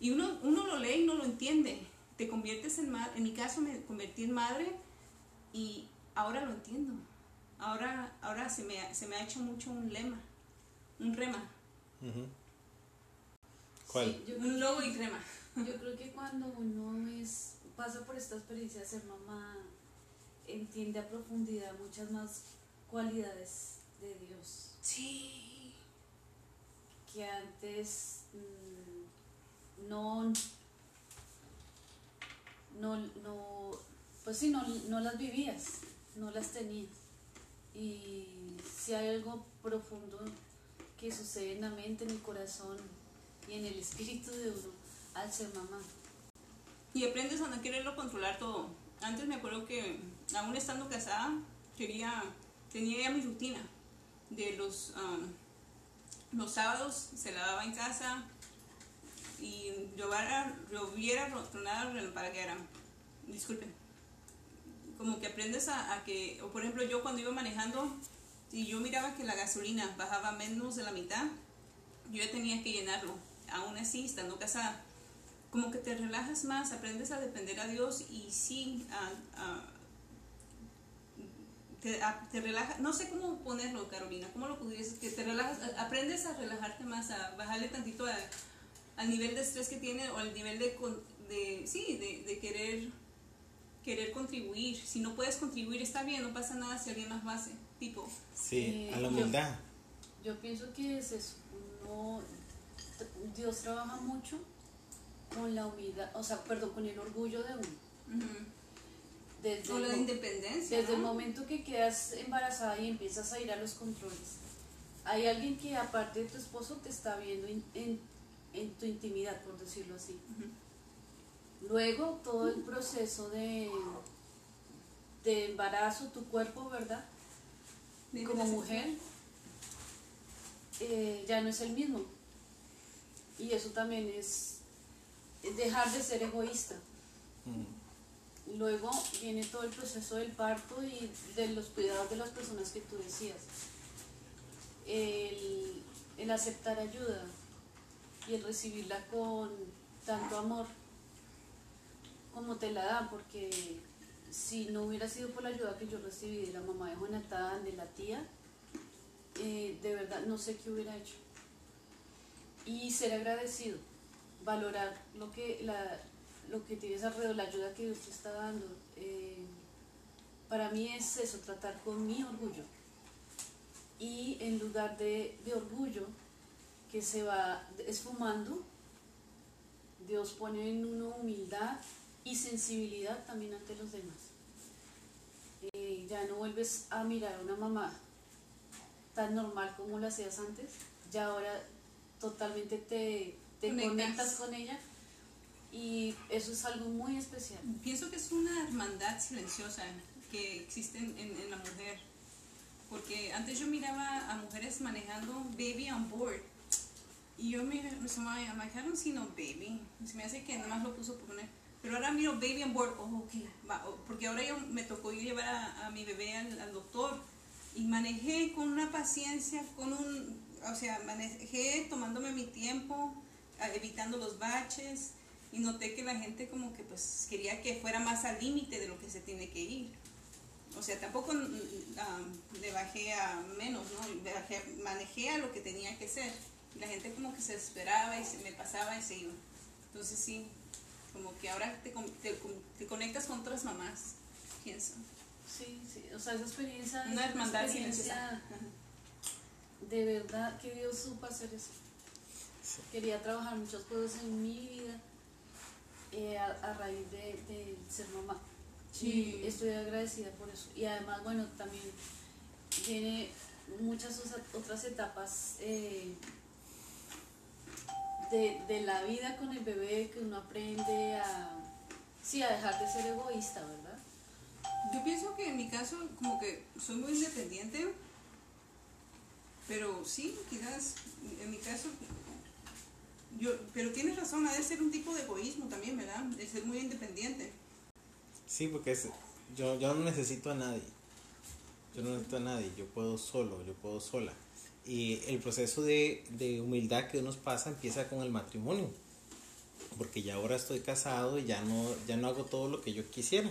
Y uno, uno lo lee y no lo entiende. Te conviertes en madre, en mi caso me convertí en madre y ahora lo entiendo. Ahora, ahora se, me, ha- se me ha hecho mucho un lema, un rema. ¿Cuál? Sí, yo, un logo y rema. yo creo que cuando uno es, pasa por esta experiencia de ser mamá, entiende a profundidad muchas más cualidades de Dios Sí. que antes mm, no, no, no, pues sí, no, no las vivías, no las tenías. Y si hay algo profundo que sucede en la mente, en el corazón y en el espíritu de uno al ser mamá. Y aprendes a no quererlo controlar todo. Antes me acuerdo que, aún estando casada, quería, tenía ya mi rutina de los, um, los sábados, se lavaba en casa y lloviera, lloviera tronara, relampagueara. Disculpen. Como que aprendes a, que, o por ejemplo, yo cuando iba manejando, y yo miraba que la gasolina bajaba menos de la mitad, yo ya tenía que llenarlo. Aún así, estando casada, como que te relajas más, aprendes a depender a Dios y sí, a, a, te, te relajas, no sé cómo ponerlo, Carolina, cómo lo pudieras, que te relajas, aprendes a relajarte más, a bajarle tantito a, al nivel de estrés que tiene o al nivel de, de sí, de, de querer querer contribuir. Si no puedes contribuir, está bien, no pasa nada si alguien más lo hace. Tipo. Sí, Eh, a la humildad. Yo pienso que es eso. No, Dios trabaja mucho con la humildad, o sea, perdón, con el orgullo de uno. ujú. Desde, O el, la independencia. desde el momento que quedas embarazada y empiezas a ir a los controles, hay alguien que aparte de tu esposo te está viendo en, en- en tu intimidad, por decirlo así. Luego todo el proceso de, de embarazo, tu cuerpo, ¿verdad? Como mujer eh, ya no es el mismo. Y eso también es, dejar de ser egoísta. Luego viene todo el proceso del parto y de los cuidados de las personas que tú decías. El, el aceptar ayuda y el recibirla con tanto amor como te la dan, porque si no hubiera sido por la ayuda que yo recibí de la mamá de Jonathan, de la tía, eh, de verdad no sé qué hubiera hecho. Y ser agradecido, valorar lo que, la, lo que tienes alrededor, la ayuda que Dios te está dando. eh, para mí es eso, tratar con mi orgullo. Y en lugar de, de orgullo que se va esfumando, Dios pone en uno humildad y sensibilidad también ante los demás. Eh, ya no vuelves a mirar a una mamá tan normal como lo hacías antes, ya ahora totalmente te, te Conectas. conectas con ella y eso es algo muy especial. Pienso que es una hermandad silenciosa que existe en, en- en la mujer. Porque antes yo miraba a mujeres manejando baby on board. Y yo me me sumaba, manejaron sino baby. Se me hace que nada más lo puso por poner. Pero ahora miro baby on board. Oh, ok. va, oh, porque ahora yo me tocó llevar a, a mi bebé al, al doctor. Y manejé con una paciencia, con un. O sea, manejé tomándome mi tiempo, evitando los baches. Y noté que la gente como que pues quería que fuera más al límite de lo que se tiene que ir. O sea, tampoco um, le bajé a menos, ¿no? Bajé- manejé a lo que tenía que ser. Y la gente como que se esperaba y se me pasaba y se iba. Entonces sí, como que ahora te, con- te, con- te conectas con otras mamás, pienso. Sí, sí, o sea, esa experiencia Una hermandad experiencia silenciosa. de verdad que Dios supo hacer eso. Sí. Quería trabajar muchas cosas en mi vida eh, a, a raíz de, de ser mamá. Sí. Y estoy agradecida por eso. Y además, bueno, también tiene muchas otras etapas eh, de, de la vida con el bebé que uno aprende a, sí, a dejar de ser egoísta, ¿verdad? Yo pienso que en mi caso como que soy muy independiente, pero sí, quizás en mi caso, yo, pero tienes razón, ha de ser un tipo de egoísmo también, ¿verdad? De ser muy independiente. Sí, porque es, yo, yo no necesito a nadie. Yo no necesito a nadie. Yo puedo solo, yo puedo sola. Y el proceso de, de humildad que nos pasa empieza con el matrimonio. Porque ya ahora estoy casado y ya no, ya no hago todo lo que yo quisiera.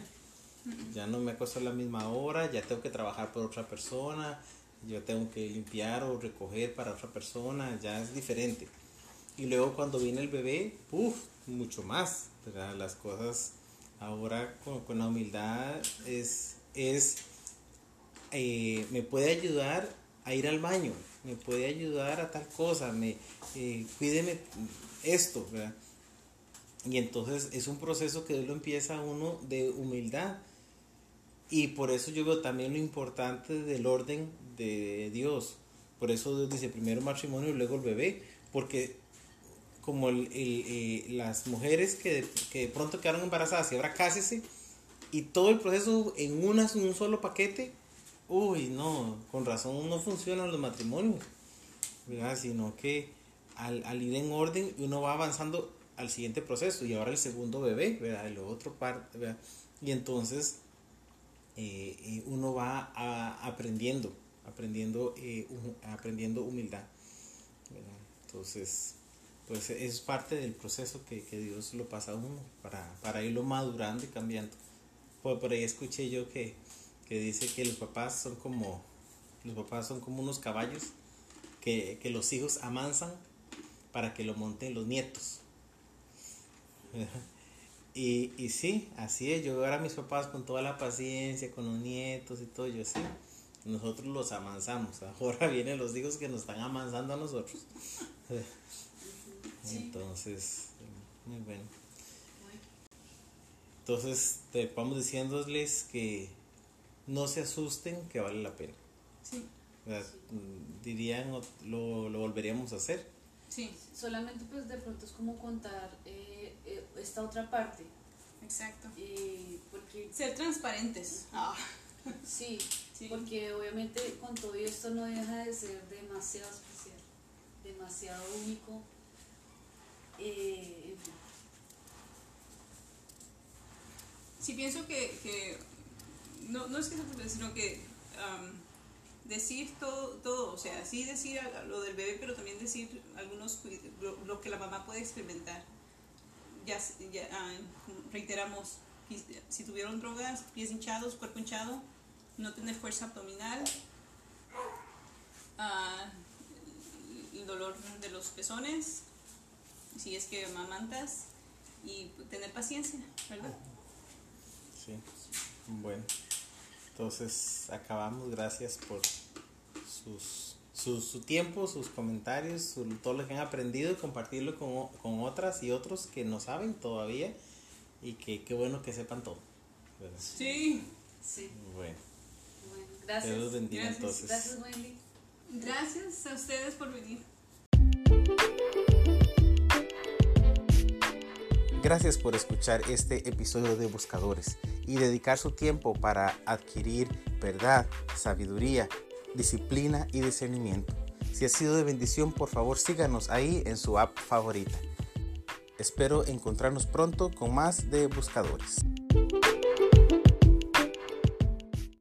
Ya no me acuesto a la misma hora, ya tengo que trabajar por otra persona, yo tengo que limpiar o recoger para otra persona, ya es diferente. Y luego cuando viene el bebé, uff, mucho más. ¿verdad? Las cosas ahora con, con la humildad es, es eh, me puede ayudar a ir al baño, me puede ayudar a tal cosa, me, eh, cuídeme esto, ¿verdad? Y entonces es un proceso que Dios lo empieza uno de humildad. Y por eso yo veo también lo importante del orden de Dios. Por eso Dios dice primero matrimonio y luego el bebé. Porque como eh, las mujeres que de, que de pronto quedaron embarazadas y ahora cásese y todo el proceso en, una, en un solo paquete, uy, no, con razón no funcionan los matrimonios, ¿verdad? Sino que al, al ir en orden uno va avanzando al siguiente proceso y ahora el segundo bebé, ¿verdad? El otro parte, ¿verdad? Y entonces eh, eh, uno va aprendiendo, aprendiendo, eh, aprendiendo humildad. Entonces, pues es parte del proceso que, Dios lo pasa a uno para, para irlo madurando y cambiando. Por, por ahí escuché yo que, que dice que los papás son como los papás son como unos caballos que, que los hijos amansan para que lo monten los nietos. <laughs> Y, y sí, así es. Yo ahora mis papás con toda la paciencia, con los nietos y todo, yo sí. Nosotros los amansamos. <laughs> Ahora vienen los hijos que nos están amansando a nosotros. <laughs> Entonces, muy bueno. Entonces, te vamos diciéndoles que no se asusten, que vale la pena. Sí. Dirían, lo, lo volveríamos a hacer. Sí. Solamente pues de pronto es como contar eh, eh, esta otra parte. Exacto. Eh, porque, Ser transparentes. Ah. Sí, <laughs> sí, porque obviamente con todo esto no deja de ser demasiado especial, demasiado único. Eh, sí, pienso que, que no, no es que se sino que decir todo, todo, o sea, sí decir lo del bebé, pero también decir algunos lo, que la mamá puede experimentar. Ya, ya ah, reiteramos, si tuvieron drogas, pies hinchados, cuerpo hinchado, no tener fuerza abdominal, ah, el dolor de los pezones, si es que mamantas, y tener paciencia, ¿verdad? Sí, bueno. Entonces, acabamos. Gracias por sus, su, tiempo, sus comentarios, todo lo que han aprendido y compartirlo con, con, otras y otros que no saben todavía y que qué bueno que sepan todo. Sí. Sí. Bueno. bueno gracias. Dios bendiga gracias. entonces. Gracias, Wendy. Gracias a ustedes por venir. Gracias por escuchar este episodio de Buscadores y dedicar su tiempo para adquirir verdad, sabiduría, disciplina y discernimiento. Si ha sido de bendición, por favor síganos ahí en su app favorita. Espero encontrarnos pronto con más de Buscadores.